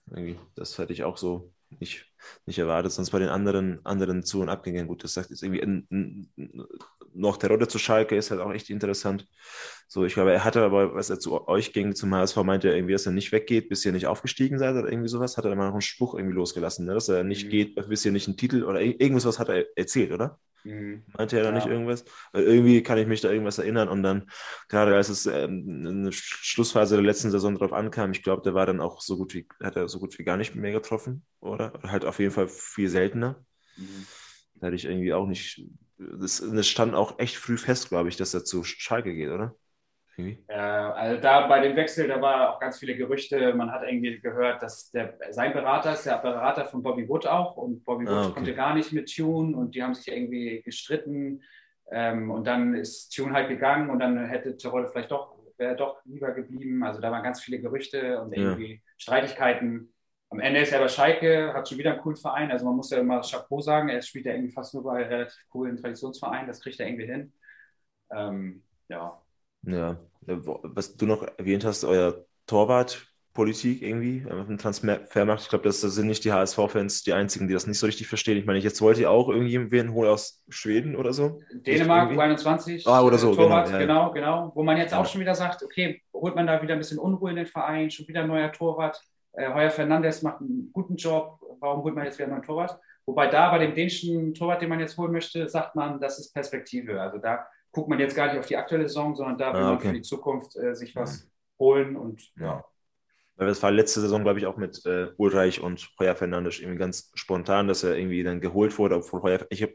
Irgendwie, das hätte ich auch so nicht, nicht erwartet. Sonst bei den anderen, anderen Zu- und Abgängen, gut, das sagt jetzt irgendwie in, in, noch der Rolle zu Schalke ist halt auch echt interessant. So, ich glaube, er hatte aber, was er zu euch ging, zum HSV, meinte er irgendwie, dass er nicht weggeht, bis ihr nicht aufgestiegen seid oder irgendwie sowas. Hat er immer noch einen Spruch irgendwie losgelassen, ne? dass er nicht mhm. geht, bis ihr nicht einen Titel oder irgendwas hat er erzählt, oder? Mhm. Meinte er da ja. nicht irgendwas? Weil irgendwie kann ich mich da irgendwas erinnern und dann, gerade als es ähm, eine Schlussphase der letzten Saison drauf ankam, ich glaube, der war dann auch so gut wie, hat er so gut wie gar nicht mehr getroffen, oder? oder halt auf jeden Fall viel seltener. Mhm. Da hatte ich irgendwie auch nicht, das, das stand auch echt früh fest, glaube ich, dass er zu Schalke geht, oder? Äh, also da bei dem Wechsel, da war auch ganz viele Gerüchte. Man hat irgendwie gehört, dass der, sein Berater ist der Berater von Bobby Wood auch und Bobby Wood ah, okay. konnte gar nicht mit Tune und die haben sich irgendwie gestritten. Ähm, und dann ist Tune halt gegangen und dann hätte Terodde vielleicht doch, wäre doch lieber geblieben. Also da waren ganz viele Gerüchte und irgendwie ja. Streitigkeiten. Am Ende ist er bei Schalke, hat schon wieder einen coolen Verein. Also man muss ja immer Chapeau sagen, er spielt ja irgendwie fast nur bei relativ coolen Traditionsvereinen. Das kriegt er irgendwie hin. Ähm, ja, ja, was du noch erwähnt hast, euer Torwartpolitik irgendwie auf dem Transfermarkt. Ich glaube, das sind nicht die HSV-Fans die einzigen, die das nicht so richtig verstehen. Ich meine, jetzt wollt ihr auch irgendjemanden holen aus Schweden oder so? Dänemark, U21. Ah, oder so, genau, Torwart, genau, ja. genau, genau. Wo man jetzt auch schon wieder sagt, okay, holt man da wieder ein bisschen Unruhe in den Verein, schon wieder ein neuer Torwart. Äh, Heuer Fernandes macht einen guten Job. Warum holt man jetzt wieder einen neuen Torwart? Wobei da bei dem dänischen Torwart, den man jetzt holen möchte, sagt man, das ist Perspektive. Also da guckt man jetzt gar nicht auf die aktuelle Saison, sondern da will Ah, man okay. für die Zukunft äh, sich was holen und Ja. Weil das war letzte Saison, glaube ich, auch mit äh, Ulreich und Heuer Fernandes irgendwie ganz spontan, dass er irgendwie dann geholt wurde, obwohl Heuer, ich hab,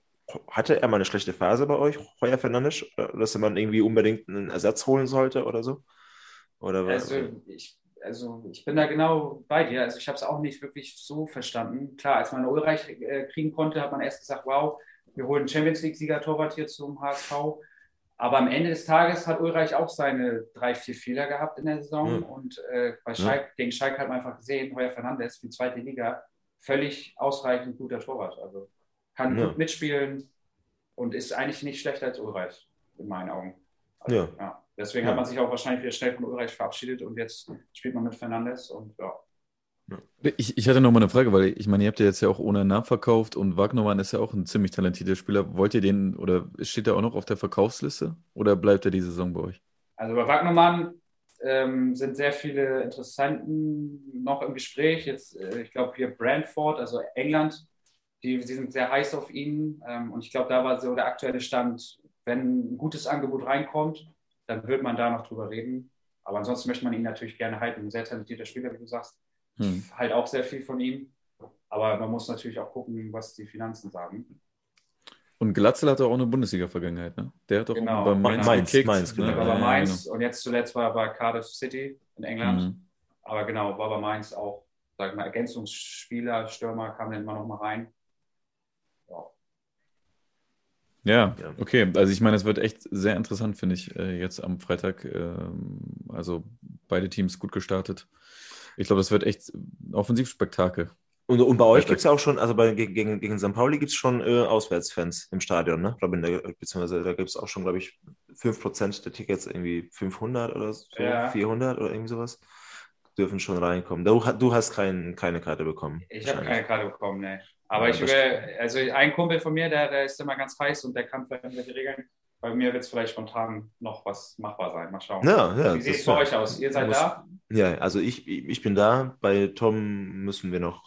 hatte er mal eine schlechte Phase bei euch, Heuer Fernandes, Oder dass man irgendwie unbedingt einen Ersatz holen sollte oder so? Oder Also ich, also ich bin da genau bei dir. Also ich habe es auch nicht wirklich so verstanden. Klar, als man Ulreich äh, kriegen konnte, hat man erst gesagt, wow, wir holen Champions League-Sieger-Torwart hier zum HSV. Aber am Ende des Tages hat Ulreich auch seine drei, vier Fehler gehabt in der Saison. Mhm. Und äh, bei Schalke, gegen Schalke hat man einfach gesehen, Heuer Fernandes für die zweite Liga völlig ausreichend guter Torwart. Also kann Ja. gut mitspielen und ist eigentlich nicht schlechter als Ulreich, in meinen Augen. Also, Ja. Deswegen Ja. hat man sich auch wahrscheinlich wieder schnell von Ulreich verabschiedet und jetzt spielt man mit Fernandes und ja. Ich, ich hatte noch mal eine Frage, weil ich meine, ihr habt ja jetzt ja auch ohne Namen verkauft und Wagnermann ist ja auch ein ziemlich talentierter Spieler. Wollt ihr den oder steht er auch noch auf der Verkaufsliste oder bleibt er die Saison bei euch? Also bei Wagnermann ähm, sind sehr viele Interessenten noch im Gespräch. Jetzt, äh, ich glaube, hier Brentford, also England, die, die sind sehr heiß auf ihn. Ähm, und ich glaube, da war so der aktuelle Stand, wenn ein gutes Angebot reinkommt, dann wird man da noch drüber reden. Aber ansonsten möchte man ihn natürlich gerne halten. Ein sehr talentierter Spieler, wie du sagst. Hm. Halt auch sehr viel von ihm. Aber man muss natürlich auch gucken, was die Finanzen sagen. Und Glatzel hat auch eine Bundesliga-Vergangenheit, ne? Der hat doch Genau. auch bei Mainz, Mainz, gekickt. Mainz, ne? genau. War bei Ja, Mainz und jetzt zuletzt war er bei Cardiff City in genau. England. Mhm. Aber genau, war bei Mainz auch, sag ich mal, Ergänzungsspieler, Stürmer kam dann immer noch mal rein. Ja. Ja, Ja. okay. Also ich meine, es wird echt sehr interessant, finde ich, äh, jetzt am Freitag. Ähm, Also beide Teams gut gestartet. Ich glaube, das wird echt ein Offensivspektakel. Und, und bei euch gibt es ja auch schon, also bei, gegen, gegen, gegen St. Pauli gibt es schon äh, Auswärtsfans im Stadion, ne? Robin, da, beziehungsweise da gibt es auch schon, glaube ich, 5% der Tickets, irgendwie 500 oder so, Ja. 400 oder irgendwie sowas, dürfen schon reinkommen. Du, du hast kein, keine Karte bekommen. Ich habe keine Karte bekommen, ne. Aber Ja, ich will, also ein Kumpel von mir, der, der ist immer ganz heiß und der kann vielleicht irgendwelche Regeln. Bei mir wird es vielleicht spontan noch was machbar sein. Mal schauen. Ja, ja. Wie sieht es bei euch aus? Ihr seid muss- da? Ja, also ich, ich bin da. Bei Tom müssen wir noch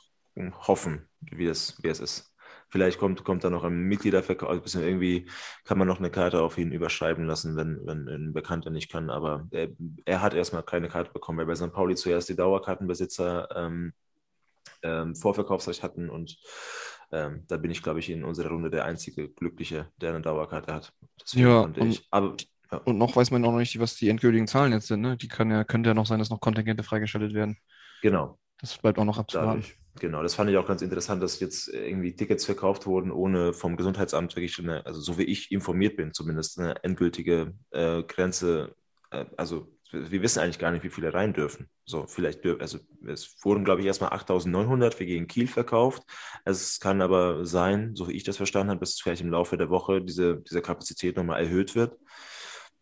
hoffen, wie es, wie es ist. Vielleicht kommt, kommt da noch ein Mitgliederverkauf, also irgendwie kann man noch eine Karte auf ihn überschreiben lassen, wenn, wenn ein Bekannter nicht kann. Aber er, er hat erstmal keine Karte bekommen, weil bei St. Pauli zuerst die Dauerkartenbesitzer ähm, ähm, Vorverkaufsrecht hatten und ähm, da bin ich, glaube ich, in unserer Runde der einzige Glückliche, der eine Dauerkarte hat. Deswegen Ja, konnte ich. Aber Und noch weiß man auch noch nicht, was die endgültigen Zahlen jetzt sind. Ne? Die können ja, könnte ja noch sein, dass noch Kontingente freigeschaltet werden. genau, Das bleibt auch noch abzuwarten. Genau, das fand ich auch ganz interessant, dass jetzt irgendwie Tickets verkauft wurden, ohne vom Gesundheitsamt wirklich eine, also so wie ich informiert bin, zumindest eine endgültige äh, Grenze. Äh, also wir wissen eigentlich gar nicht, wie viele rein dürfen. So, vielleicht dürfen, also es wurden, glaube ich, erstmal 8.900 für gegen Kiel verkauft. Es kann aber sein, so wie ich das verstanden habe, dass vielleicht im Laufe der Woche diese, diese Kapazität nochmal erhöht wird.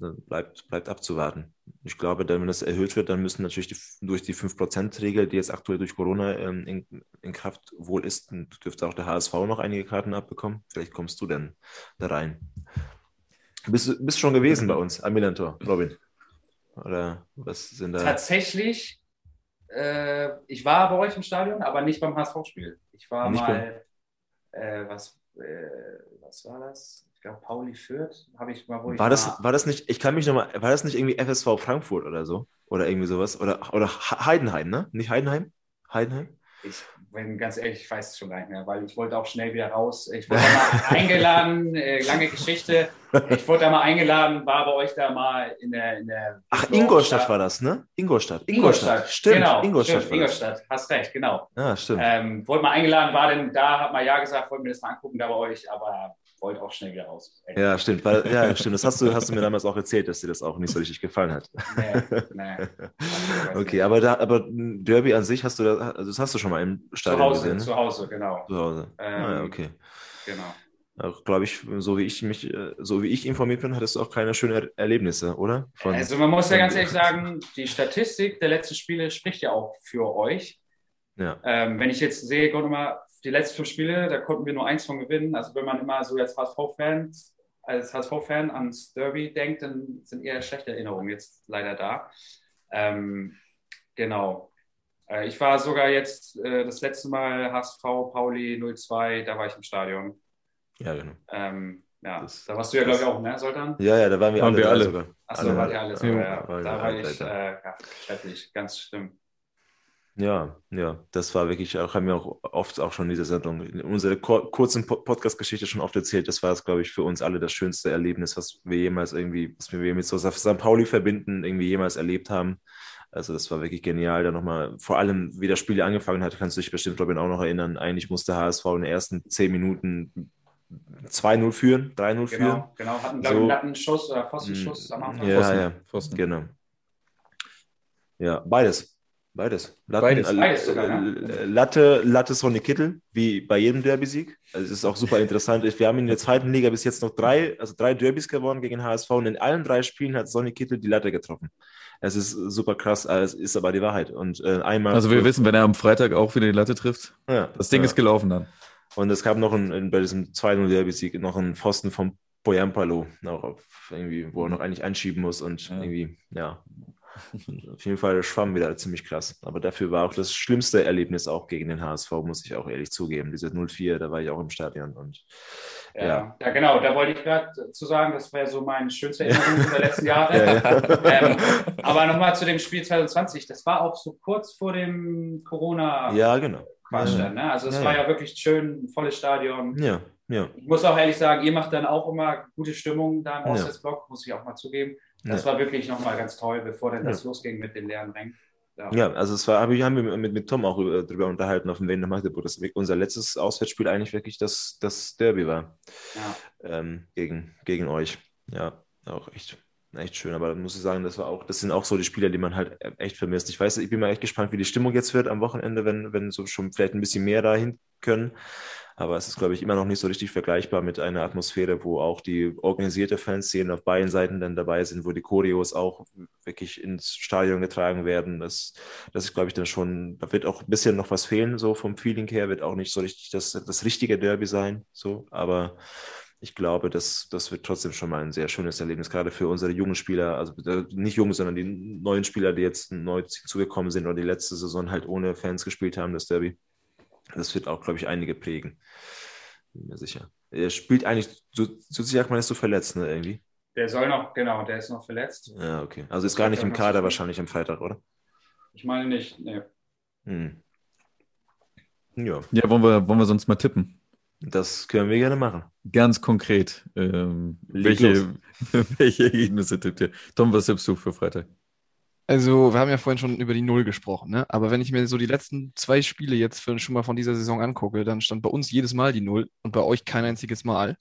Bleibt, bleibt abzuwarten. Ich glaube, wenn das erhöht wird, dann müssen natürlich die, durch die 5%-Regel, die jetzt aktuell durch Corona ähm, in, in Kraft wohl ist, dürfte auch der HSV noch einige Karten abbekommen. Vielleicht kommst du dann da rein. Bist du bist schon gewesen bei uns am Milantor, Robin? Oder was sind da? Tatsächlich, äh, ich war bei euch im Stadion, aber nicht beim HSV-Spiel. Ich war Nicht mal, äh, was, äh, was war das? Ich glaube, Pauli Fürth habe ich mal, wo ich War das, war das nicht, ich kann mich nochmal, war das nicht irgendwie FSV Frankfurt oder so? Oder irgendwie sowas? Oder, oder Heidenheim, ne? Nicht Heidenheim? Heidenheim? Ich bin ganz ehrlich, ich weiß es schon gar nicht mehr, weil ich wollte auch schnell wieder raus. Ich wurde da mal (laughs) eingeladen, äh, lange Geschichte. Ich wurde da mal eingeladen, war bei euch da mal in der. In der Ach, Ingolstadt war das, ne? Ingolstadt. Ingolstadt, Stimmt, genau, Ingolstadt stimmt, war. Ingolstadt, hast recht, genau. Ja, stimmt. Ähm, wurde mal eingeladen, war denn da, hat mal Ja gesagt, wollte mir das mal angucken da bei euch, aber wollte auch schnell wieder raus. Ja, stimmt. Weil, ja, stimmt. Das hast du, hast du mir damals auch erzählt, dass dir das auch nicht so richtig gefallen hat. Nee, nee. (laughs) Okay, aber da, aber Derby an sich hast du das, also das hast du schon mal im Zu Stadion Hause, gesehen, ne? zu Hause, genau. Zu Hause. Ähm, ah, okay. genau. Glaube ich, so wie ich mich, äh, so wie ich informiert bin, hattest du auch keine schönen er Erlebnisse, oder? Von, Also man muss ja ganz ehrlich sagen, die Statistik der letzten Spiele spricht ja auch für euch. ja. Ähm, wenn ich jetzt sehe, Gott immer, die letzten fünf Spiele, da konnten wir nur eins von gewinnen. Also wenn man immer so als HSV-Fan, als HSV-Fan ans Derby denkt, dann sind eher schlechte Erinnerungen jetzt leider da. Ähm, genau. Äh, ich war sogar jetzt äh, das letzte Mal HSV Pauli 02, da war ich im Stadion. ja, genau. Ähm, Ja, das, da warst du ja, glaube ich, auch, ne, Soltan? Ja, ja, da waren wir waren alle. Wir alle. Sogar. Achso, alle, wart ihr alle sogar, ja. waren Da war ich äh, ja, schrecklich, ganz schlimm. Ja, ja, das war wirklich auch, haben wir auch oft auch schon in dieser Sendung, in unserer kur kurzen Po- Podcast-Geschichte schon oft erzählt. Das war es, glaube ich, für uns alle das schönste Erlebnis, was wir jemals irgendwie, was wir mit so St. Pauli verbinden, irgendwie jemals erlebt haben. Also das war wirklich genial. Da nochmal, vor allem, wie das Spiel angefangen hat, kannst du dich bestimmt, Robin, auch noch erinnern. Eigentlich musste HSV in den ersten zehn Minuten 2-0 führen, 3-0 führen. Genau, genau. Hatten, glaube ich, So. einen Lattenschuss oder Pfostenschuss am Anfang. Ja, Pfosten. ja, Pfosten. genau. Ja, beides. Beides. Latten, Beides. äh, Beides sogar, äh, Latte, Latte Sonny Kittel, wie bei jedem Derby-Sieg. Also es ist auch super interessant. Wir haben in der zweiten Liga bis jetzt noch drei, also drei Derbys gewonnen gegen HSV und in allen drei Spielen hat Sonny Kittel die Latte getroffen. Es ist super krass, äh, es ist aber die Wahrheit. Und äh, einmal. Also wir wissen, wenn er am Freitag auch wieder die Latte trifft, ja, das Ding ja. ist gelaufen dann. Und es gab noch ein, ein, bei diesem 2-0 Derby-Sieg noch einen Pfosten vom auch irgendwie, wo er noch eigentlich einschieben muss und Ja. irgendwie, ja. (laughs) Auf jeden Fall schwamm wieder ziemlich krass. Aber dafür war auch das schlimmste Erlebnis auch gegen den HSV, muss ich auch ehrlich zugeben. Diese 0-4, da war ich auch im Stadion und Ja, Ja. ja. genau, da wollte ich gerade zu sagen, das wäre so meine schönste Erinnerung der letzten (laughs) Jahre. Ja. (laughs) Ähm, aber nochmal zu dem Spiel 2020, das war auch so kurz vor dem Corona-Quatsch ja, genau. dann. Ne? Also es war ja. wirklich schön, volles Stadion. Ja, ja. Ich muss auch ehrlich sagen, ihr macht dann auch immer gute Stimmung da im. Ostwestblock, muss ich auch mal zugeben. Das Ja. war wirklich nochmal ganz toll, bevor dann das Ja. losging mit den leeren Rängen. Ja. Ja, also es war, hab ich, haben wir mit, mit Tom auch über- drüber unterhalten auf dem Weg nach Magdeburg, dass unser letztes Auswärtsspiel eigentlich wirklich das, das Derby war. Ja. ähm, gegen, gegen euch. Ja, auch echt, echt schön. Aber muss ich sagen, das war auch, das sind auch so die Spieler, die man halt echt vermisst. Ich weiß, ich bin mal echt gespannt, wie die Stimmung jetzt wird am Wochenende, wenn, wenn so schon vielleicht ein bisschen mehr dahin können. Aber es ist, glaube ich, immer noch nicht so richtig vergleichbar mit einer Atmosphäre, wo auch die organisierte Fanszene auf beiden Seiten dann dabei sind, wo die Choreos auch wirklich ins Stadion getragen werden. Das, das ist, glaube ich, dann schon, da wird auch ein bisschen noch was fehlen, so vom Feeling her, wird auch nicht so richtig das, das richtige Derby sein, so, aber ich glaube, das, das wird trotzdem schon mal ein sehr schönes Erlebnis, gerade für unsere jungen Spieler, also äh, nicht junge, sondern die neuen Spieler, die jetzt neu zugekommen sind oder die letzte Saison halt ohne Fans gespielt haben, das Derby. Das wird auch, glaube ich, einige prägen. Bin mir sicher. Er spielt eigentlich, so, so sich man ist so verletzt, ne, irgendwie. Der soll noch, genau, der ist noch verletzt. Ja, okay. Also ist gar nicht im Kader wahrscheinlich am Freitag, oder? Ich meine nicht, nee. Hm. Ja, Ja, wollen wir, wollen wir sonst mal tippen? das können wir gerne machen. Ganz konkret. Ähm, welche, (laughs) welche Ergebnisse tippt ihr? Tom, was tippst du für Freitag? Also, wir haben ja vorhin schon über die Null gesprochen, ne? Aber wenn ich mir so die letzten zwei Spiele jetzt für, schon mal von dieser Saison angucke, dann stand bei uns jedes Mal die Null und bei euch kein einziges Mal.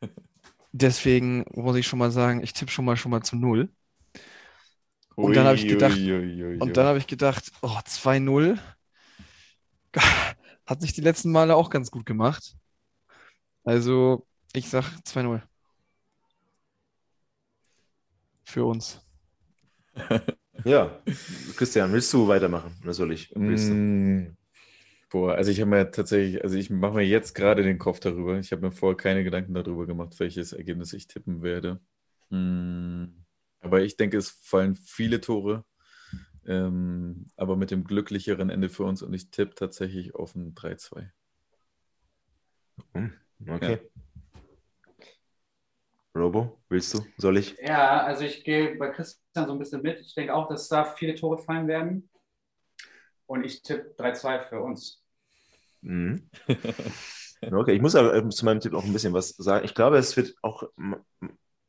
(laughs) Deswegen muss ich schon mal sagen, ich tippe schon mal schon mal zu Null. Und dann habe ich gedacht- Ui, ui, ui, ui. Und dann habe ich gedacht, oh, 2-0. (laughs) Hat sich die letzten Male auch ganz gut gemacht. Also, ich sag 2-0. Für uns. (laughs) Ja, Christian, willst du weitermachen? Oder soll ich? Willst du? Mm, Boah, also ich habe mir tatsächlich, also ich mache mir jetzt gerade den Kopf darüber. Ich habe mir vorher keine Gedanken darüber gemacht, welches Ergebnis ich tippen werde. Mm, Aber ich denke, es fallen viele Tore, ähm, aber mit dem glücklicheren Ende für uns und ich tippe tatsächlich auf ein 3-2. Okay. Robo, willst du? Soll ich? Ja, also ich gehe bei Christian so ein bisschen mit. Ich denke auch, dass da viele Tore fallen werden. Und ich tippe 3-2 für uns. Mhm. (laughs) Okay, ich muss aber äh, zu meinem Tipp auch ein bisschen was sagen. Ich glaube, es wird auch,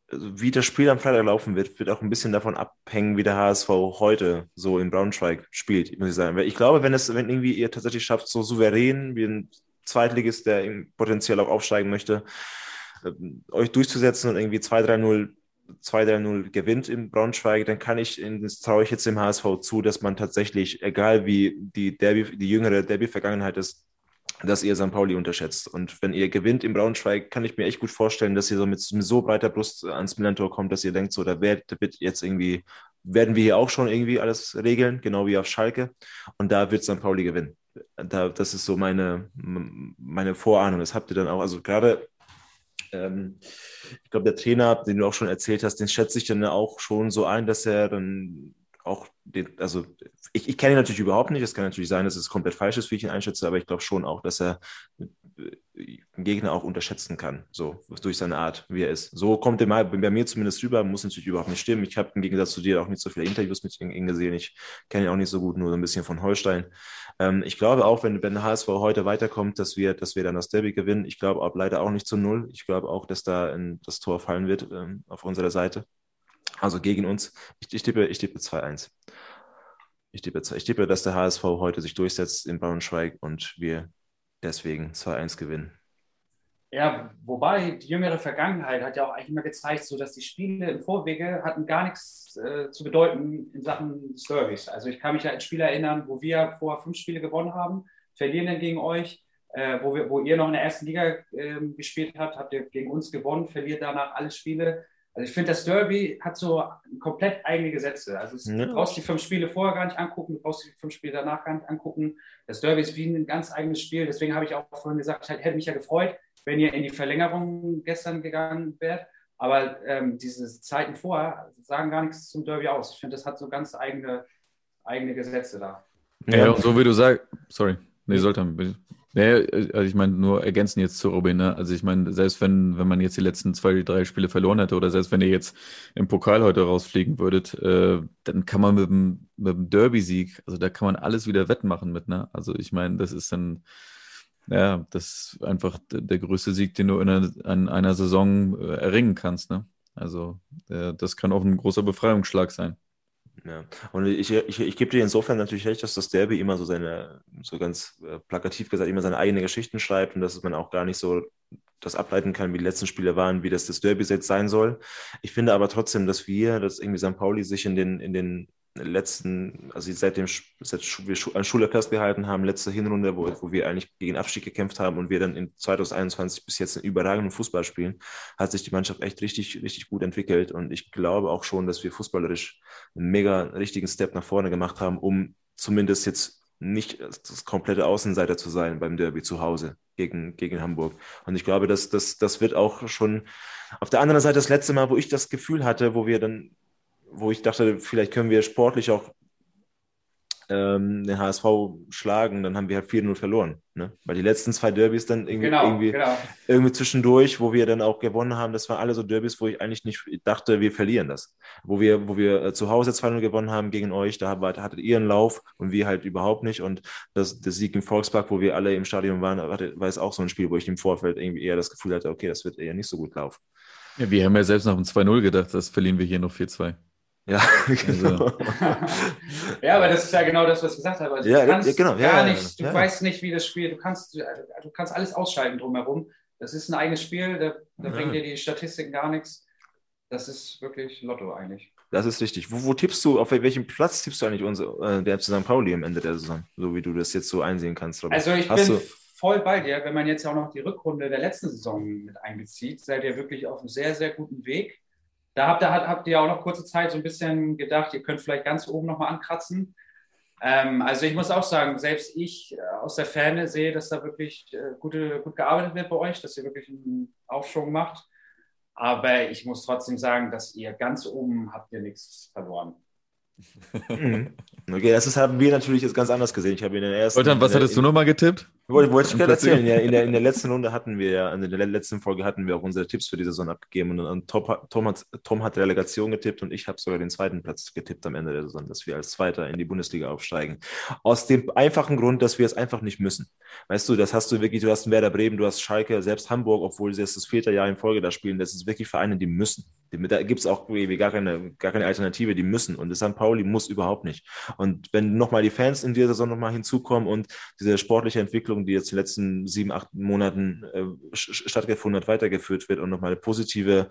also wie das Spiel am Freitag laufen wird, wird auch ein bisschen davon abhängen, wie der HSV heute so in Braunschweig spielt, muss ich sagen. Ich glaube, wenn es, wenn irgendwie ihr tatsächlich schafft, so souverän wie ein Zweitligist, der potenziell auch aufsteigen möchte, ähm, euch durchzusetzen und irgendwie 2-3-0 2-3-0 gewinnt in Braunschweig, dann kann ich, das traue ich jetzt dem HSV zu, dass man tatsächlich, egal wie die Derby, die jüngere Derby-Vergangenheit ist, dass ihr St. Pauli unterschätzt. Und wenn ihr gewinnt in Braunschweig, kann ich mir echt gut vorstellen, dass ihr so mit, so breiter Brust ans Millantor kommt, dass ihr denkt, so, da wird jetzt irgendwie, werden wir hier auch schon irgendwie alles regeln, genau wie auf Schalke. Und da wird St. Pauli gewinnen. Da, das ist so meine, meine Vorahnung. Das habt ihr dann auch, also gerade ähm, ich glaube, der Trainer, den du auch schon erzählt hast, den schätze ich dann auch schon so ein, dass er dann auch, den, also ich, ich kenne ihn natürlich überhaupt nicht. Es kann natürlich sein, dass es komplett falsch ist, wie ich ihn einschätze, aber ich glaube schon auch, dass er einen Gegner auch unterschätzen kann, so durch seine Art, wie er ist. So kommt er mal bei mir zumindest rüber, muss natürlich überhaupt nicht stimmen. Ich habe im Gegensatz zu dir auch nicht so viele Interviews mit ihm gesehen. Ich kenne ihn auch nicht so gut, nur so ein bisschen von Holstein. Ähm, ich glaube auch, wenn, wenn der HSV heute weiterkommt, dass wir, dass wir dann das Derby gewinnen. Ich glaube auch leider auch nicht zu null. Ich glaube auch, dass da ein, das Tor fallen wird ähm, auf unserer Seite. Also gegen uns. Ich, ich tippe, ich tippe 2-1. Ich tippe, ich tippe, dass der HSV heute sich durchsetzt in Braunschweig und wir deswegen 2-1 gewinnen. Ja, wobei die jüngere Vergangenheit hat ja auch eigentlich immer gezeigt, so dass die Spiele im Vorwege hatten gar nichts äh, zu bedeuten in Sachen Service. Also ich kann mich ja an Spiele erinnern, wo wir vor fünf Spiele gewonnen haben, verlieren dann gegen euch, äh, wo, wir, wo ihr noch in der ersten Liga äh, gespielt habt, habt ihr gegen uns gewonnen, verliert danach alle Spiele. Also ich finde, das Derby hat so komplett eigene Gesetze. Also es, ja. du brauchst die fünf Spiele vorher gar nicht angucken, du brauchst die fünf Spiele danach gar nicht angucken. Das Derby ist wie ein ganz eigenes Spiel. Deswegen habe ich auch vorhin gesagt, ich hätte mich ja gefreut, wenn ihr in die Verlängerung gestern gegangen wärt. Aber ähm, diese Zeiten vorher sagen gar nichts zum Derby aus. Ich finde, das hat so ganz eigene, eigene Gesetze da. Ja, und so wie du sagst, sorry, nee, sollte Nee, also ich meine, nur ergänzen jetzt zu Robin, ne? Also ich meine, selbst wenn, wenn man jetzt die letzten zwei, drei Spiele verloren hätte oder selbst wenn ihr jetzt im Pokal heute rausfliegen würdet, äh, dann kann man mit dem, mit dem Derby-Sieg, also da kann man alles wieder wettmachen mit, ne? Also ich meine, das ist dann, ja, das ist einfach der größte Sieg, den du in einer, an einer Saison äh, erringen kannst, ne? Also äh, das kann auch ein großer Befreiungsschlag sein. Ja, und ich, ich, ich gebe dir insofern natürlich recht, dass das Derby immer so seine, so ganz äh, plakativ gesagt, immer seine eigenen Geschichten schreibt und dass man auch gar nicht so das ableiten kann, wie die letzten Spiele waren, wie das das Derby jetzt sein soll. Ich finde aber trotzdem, dass wir, dass irgendwie St. Pauli sich in den, in den letzten, also seitdem seit wir an Schule festgehalten haben, letzte Hinrunde, wo, wo wir eigentlich gegen Abstieg gekämpft haben und wir dann in 2021 bis jetzt einen überragenden Fußball spielen, hat sich die Mannschaft echt richtig, richtig gut entwickelt. Und ich glaube auch schon, dass wir fußballerisch einen mega richtigen Step nach vorne gemacht haben, um zumindest jetzt nicht das komplette Außenseiter zu sein beim Derby zu Hause gegen, gegen Hamburg. Und ich glaube, dass das, das wird auch schon auf der anderen Seite das letzte Mal, wo ich das Gefühl hatte, wo wir dann wo ich dachte, vielleicht können wir sportlich auch ähm, den HSV schlagen, dann haben wir halt 4-0 verloren. Ne? Weil die letzten zwei Derbys dann irgendwie, genau, irgendwie, genau. irgendwie zwischendurch, wo wir dann auch gewonnen haben, das waren alle so Derbys, wo ich eigentlich nicht dachte, wir verlieren das. Wo wir, wo wir äh, zu Hause 2-0 gewonnen haben gegen euch, da hattet ihr einen Lauf und wir halt überhaupt nicht. Und das, der Sieg im Volkspark, wo wir alle im Stadion waren, war es auch so ein Spiel, wo ich im Vorfeld irgendwie eher das Gefühl hatte, okay, das wird eher nicht so gut laufen. Ja, wir haben ja selbst nach dem 2-0 gedacht, das verlieren wir hier noch 4-2. Ja, (laughs) genau. ja, aber das ist ja genau das, was ich gesagt habe. Also ja, du kannst ja, genau. gar nicht, du weißt nicht, wie das Spiel, du kannst, du kannst alles ausschalten drumherum. Das ist ein eigenes Spiel, da, da bringen dir die Statistiken gar nichts. Das ist wirklich Lotto eigentlich. Das ist richtig. Wo, wo tippst du, auf welchem Platz tippst du eigentlich unser, äh, der FC St. Pauli am Ende der Saison, so wie du das jetzt so einsehen kannst? Robert? Also ich Hast bin du... voll bei dir, wenn man jetzt auch noch die Rückrunde der letzten Saison mit einbezieht, seid ihr wirklich auf einem sehr, sehr guten Weg. Da habt ihr, habt ihr auch noch kurze Zeit so ein bisschen gedacht, ihr könnt vielleicht ganz oben nochmal ankratzen. Ähm, also ich muss auch sagen, selbst ich äh, aus der Ferne sehe, dass da wirklich äh, gute, gut gearbeitet wird bei euch, dass ihr wirklich einen Aufschwung macht. Aber ich muss trotzdem sagen, dass ihr ganz oben habt ihr nichts verloren. (laughs) Mhm. Okay, das ist, haben wir natürlich jetzt ganz anders gesehen. Ich habe in der ersten. Woltan, was hattest du nochmal getippt? Wollte, wollte ich gerade erzählen. In der, in, der, in der letzten Runde hatten wir ja, in der letzten Folge hatten wir auch unsere Tipps für die Saison abgegeben. Und, Tom, Tom, hat, Tom hat Relegation getippt und ich habe sogar den zweiten Platz getippt am Ende der Saison, dass wir als Zweiter in die Bundesliga aufsteigen. Aus dem einfachen Grund, dass wir es einfach nicht müssen. Weißt du, das hast du wirklich, du hast Werder Bremen, du hast Schalke, selbst Hamburg, obwohl sie jetzt das vierte Jahr in Folge da spielen, das ist wirklich Vereine, die müssen. Da gibt es auch gar keine, gar keine Alternative, die müssen. Und St. Pauli muss überhaupt nicht. Und wenn nochmal die Fans in dieser Saison nochmal hinzukommen und diese sportliche Entwicklung, die jetzt in den letzten sieben, acht Monaten äh, stattgefunden hat, weitergeführt wird und nochmal eine positive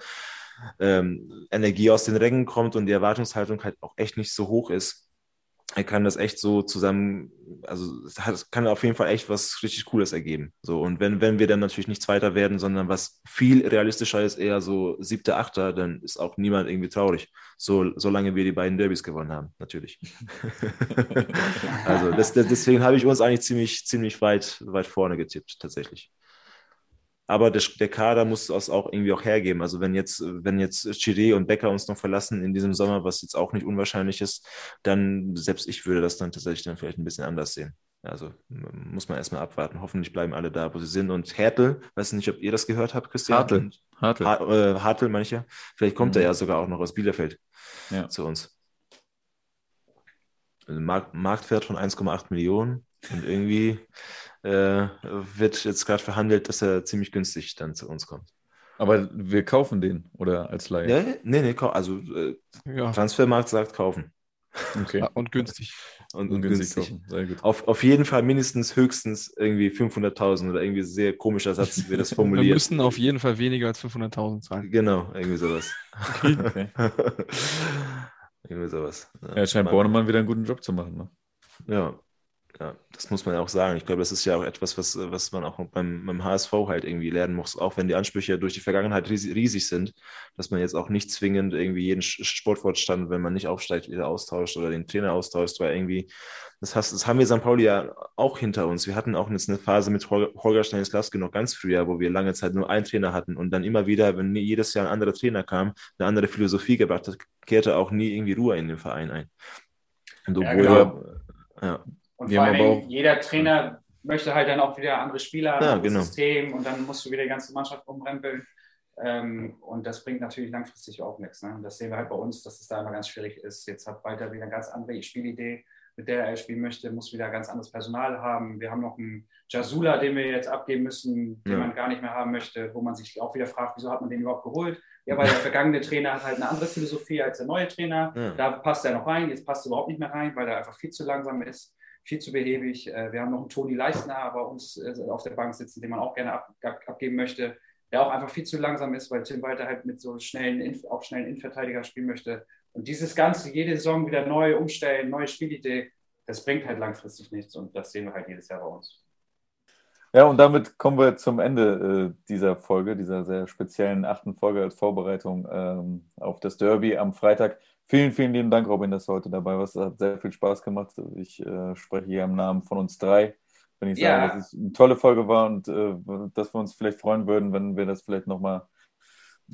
ähm, Energie aus den Rängen kommt und die Erwartungshaltung halt auch echt nicht so hoch ist, er kann das echt so zusammen, also es kann auf jeden Fall echt was richtig Cooles ergeben. So, und wenn, wenn wir dann natürlich nicht Zweiter werden, sondern was viel realistischer ist, eher so siebter, achter, dann ist auch niemand irgendwie traurig. So, solange wir die beiden Derbys gewonnen haben, natürlich. (laughs) also das, deswegen habe ich uns eigentlich ziemlich, ziemlich weit, weit vorne getippt, tatsächlich. Aber der, der Kader muss es auch irgendwie auch hergeben. Also wenn jetzt, wenn jetzt Chiré und Becker uns noch verlassen in diesem Sommer, was jetzt auch nicht unwahrscheinlich ist, dann selbst ich würde das dann tatsächlich dann vielleicht ein bisschen anders sehen. Also muss man erstmal abwarten. Hoffentlich bleiben alle da, wo sie sind. Und Hertel, weiß nicht, ob ihr das gehört habt, Christian. Hartl. Hartl, ha äh, Hartl manche. Vielleicht kommt Mhm. er ja sogar auch noch aus Bielefeld Ja. zu uns. Also Markt, Marktwert von 1,8 Millionen. Und irgendwie äh, wird jetzt gerade verhandelt, dass er ziemlich günstig dann zu uns kommt. Aber wir kaufen den oder als Laie? Ja, nee, nee, also äh, Ja, Transfermarkt sagt kaufen. Okay. und günstig. (laughs) Und, Und günstig günstig. kaufen. Sehr gut. Auf, auf jeden Fall mindestens höchstens irgendwie 500.000 oder irgendwie sehr komischer Satz wird das (laughs) Wir formuliert. müssen auf jeden Fall weniger als 500.000 zahlen. Genau, irgendwie sowas. Okay. (laughs) irgendwie sowas. Ja, scheint Bornemann wieder einen guten Job zu machen. Ne? Ja, ja, das muss man ja auch sagen. Ich glaube, das ist ja auch etwas, was, was man auch beim, beim HSV halt irgendwie lernen muss, auch wenn die Ansprüche durch die Vergangenheit riesig, sind, dass man jetzt auch nicht zwingend irgendwie jeden Sportwortstand, wenn man nicht aufsteigt, wieder austauscht oder den Trainer austauscht, weil irgendwie, das, hast, das haben wir St. Pauli ja auch hinter uns. Wir hatten auch jetzt eine Phase mit Holger, Stanislawski noch ganz früher, wo wir lange Zeit nur einen Trainer hatten und dann immer wieder, wenn jedes Jahr ein anderer Trainer kam, eine andere Philosophie gebracht hat, kehrte auch nie irgendwie Ruhe in den Verein ein. Und Ja, obwohl genau. ja, Und Wir vor allem, jeder Trainer möchte halt dann auch wieder andere Spieler, Ja, genau. System und dann musst du wieder die ganze Mannschaft umrempeln. Ähm, und das bringt natürlich langfristig auch nichts. Ne? Das sehen wir halt bei uns, dass es da immer ganz schwierig ist. Jetzt hat Walter wieder eine ganz andere Spielidee, mit der er spielen möchte, muss wieder ganz anderes Personal haben. Wir haben noch einen Jasula, den wir jetzt abgeben müssen, den Ja. man gar nicht mehr haben möchte, wo man sich auch wieder fragt, wieso hat man den überhaupt geholt? Ja, weil der vergangene Trainer hat halt eine andere Philosophie als der neue Trainer. Ja. Da passt er noch rein, jetzt passt er überhaupt nicht mehr rein, weil er einfach viel zu langsam ist, viel zu behäbig. Äh, Wir haben noch einen Toni Leistner bei uns äh, auf der Bank sitzen, den man auch gerne ab, ab, abgeben möchte, der auch einfach viel zu langsam ist, weil Tim Walter halt mit so schnellen, auch schnellen Innenverteidiger spielen möchte. Und dieses Ganze, jede Saison wieder neu umstellen, neue Spielidee, das bringt halt langfristig nichts und das sehen wir halt jedes Jahr bei uns. Ja, und damit kommen wir zum Ende äh, dieser Folge, dieser sehr speziellen achten Folge als Vorbereitung ähm, auf das Derby am Freitag. Vielen, vielen lieben Dank, Robin, dass du heute dabei warst. Es hat sehr viel Spaß gemacht. Ich äh, spreche hier im Namen von uns drei, wenn ich Ja. sage, dass es eine tolle Folge war und äh, dass wir uns vielleicht freuen würden, wenn wir das vielleicht nochmal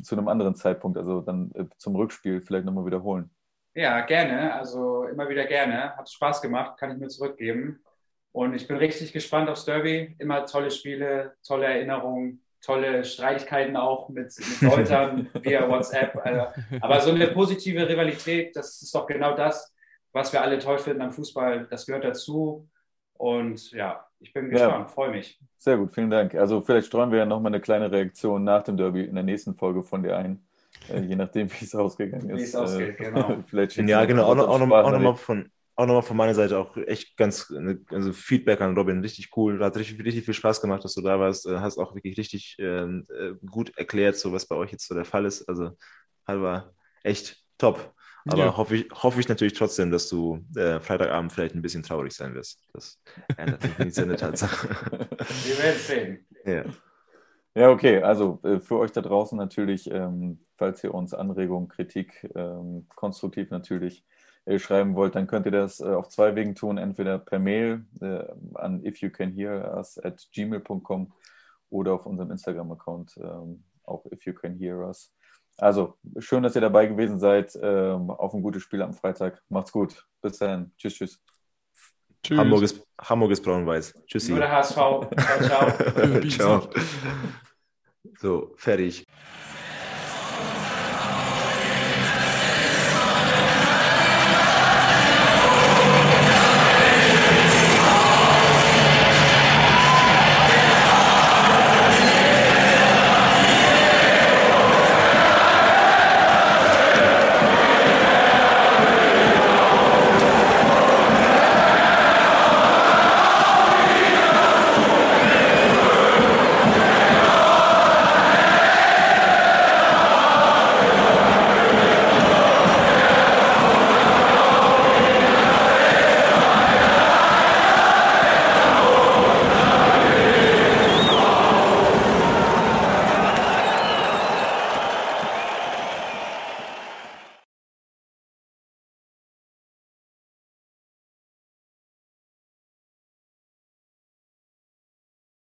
zu einem anderen Zeitpunkt, also dann äh, zum Rückspiel vielleicht nochmal wiederholen. Ja, gerne. Also immer wieder gerne. Hat Spaß gemacht, kann ich mir zurückgeben. Und ich bin richtig gespannt aufs Derby. Immer tolle Spiele, tolle Erinnerungen, tolle Streitigkeiten auch mit, mit (laughs) Leutern via WhatsApp. Also, aber so eine positive Rivalität, das ist doch genau das, was wir alle toll finden am Fußball. Das gehört dazu. Und ja, ich bin Ja. gespannt, freue mich. Sehr gut, vielen Dank. Also vielleicht streuen wir ja nochmal eine kleine Reaktion nach dem Derby in der nächsten Folge von dir ein, äh, je nachdem, wie es ausgegangen ist. Wie es ausgeht, Äh, genau. (laughs) vielleicht Ja, genau. Auch, noch- auch, noch, mal- auch, noch mal Sprachnachricht. von, auch nochmal von meiner Seite auch echt ganz, also Feedback an Robin, richtig cool. Hat richtig, richtig viel Spaß gemacht, dass du da warst. Äh, Hast auch wirklich richtig ähm, äh, gut erklärt, so was bei euch jetzt so der Fall ist. Also, war echt top. Aber Ja. hoffe, ich, hoffe ich natürlich trotzdem, dass du äh, Freitagabend vielleicht ein bisschen traurig sein wirst. Das ändert sich nichts an der Tatsache. (laughs) Wir werden es sehen. ja. Ja, okay. Also äh, für euch da draußen natürlich, ähm, falls ihr uns Anregungen, Kritik, ähm, konstruktiv natürlich äh, schreiben wollt, dann könnt ihr das äh, auf zwei Wegen tun. Entweder per Mail äh, an ifyoucanhearus at gmail.com oder auf unserem Instagram-Account ähm, auch ifyoucanhearus. Also schön, dass ihr dabei gewesen seid. Ähm, auf ein gutes Spiel am Freitag. Macht's gut. Bis dann. Tschüss, tschüss. Tschüss. Hamburg, ist, Hamburg ist braun-weiß. Tschüssi. Nur der HSV. Ciao, ciao. (laughs) Ciao. So, fertig.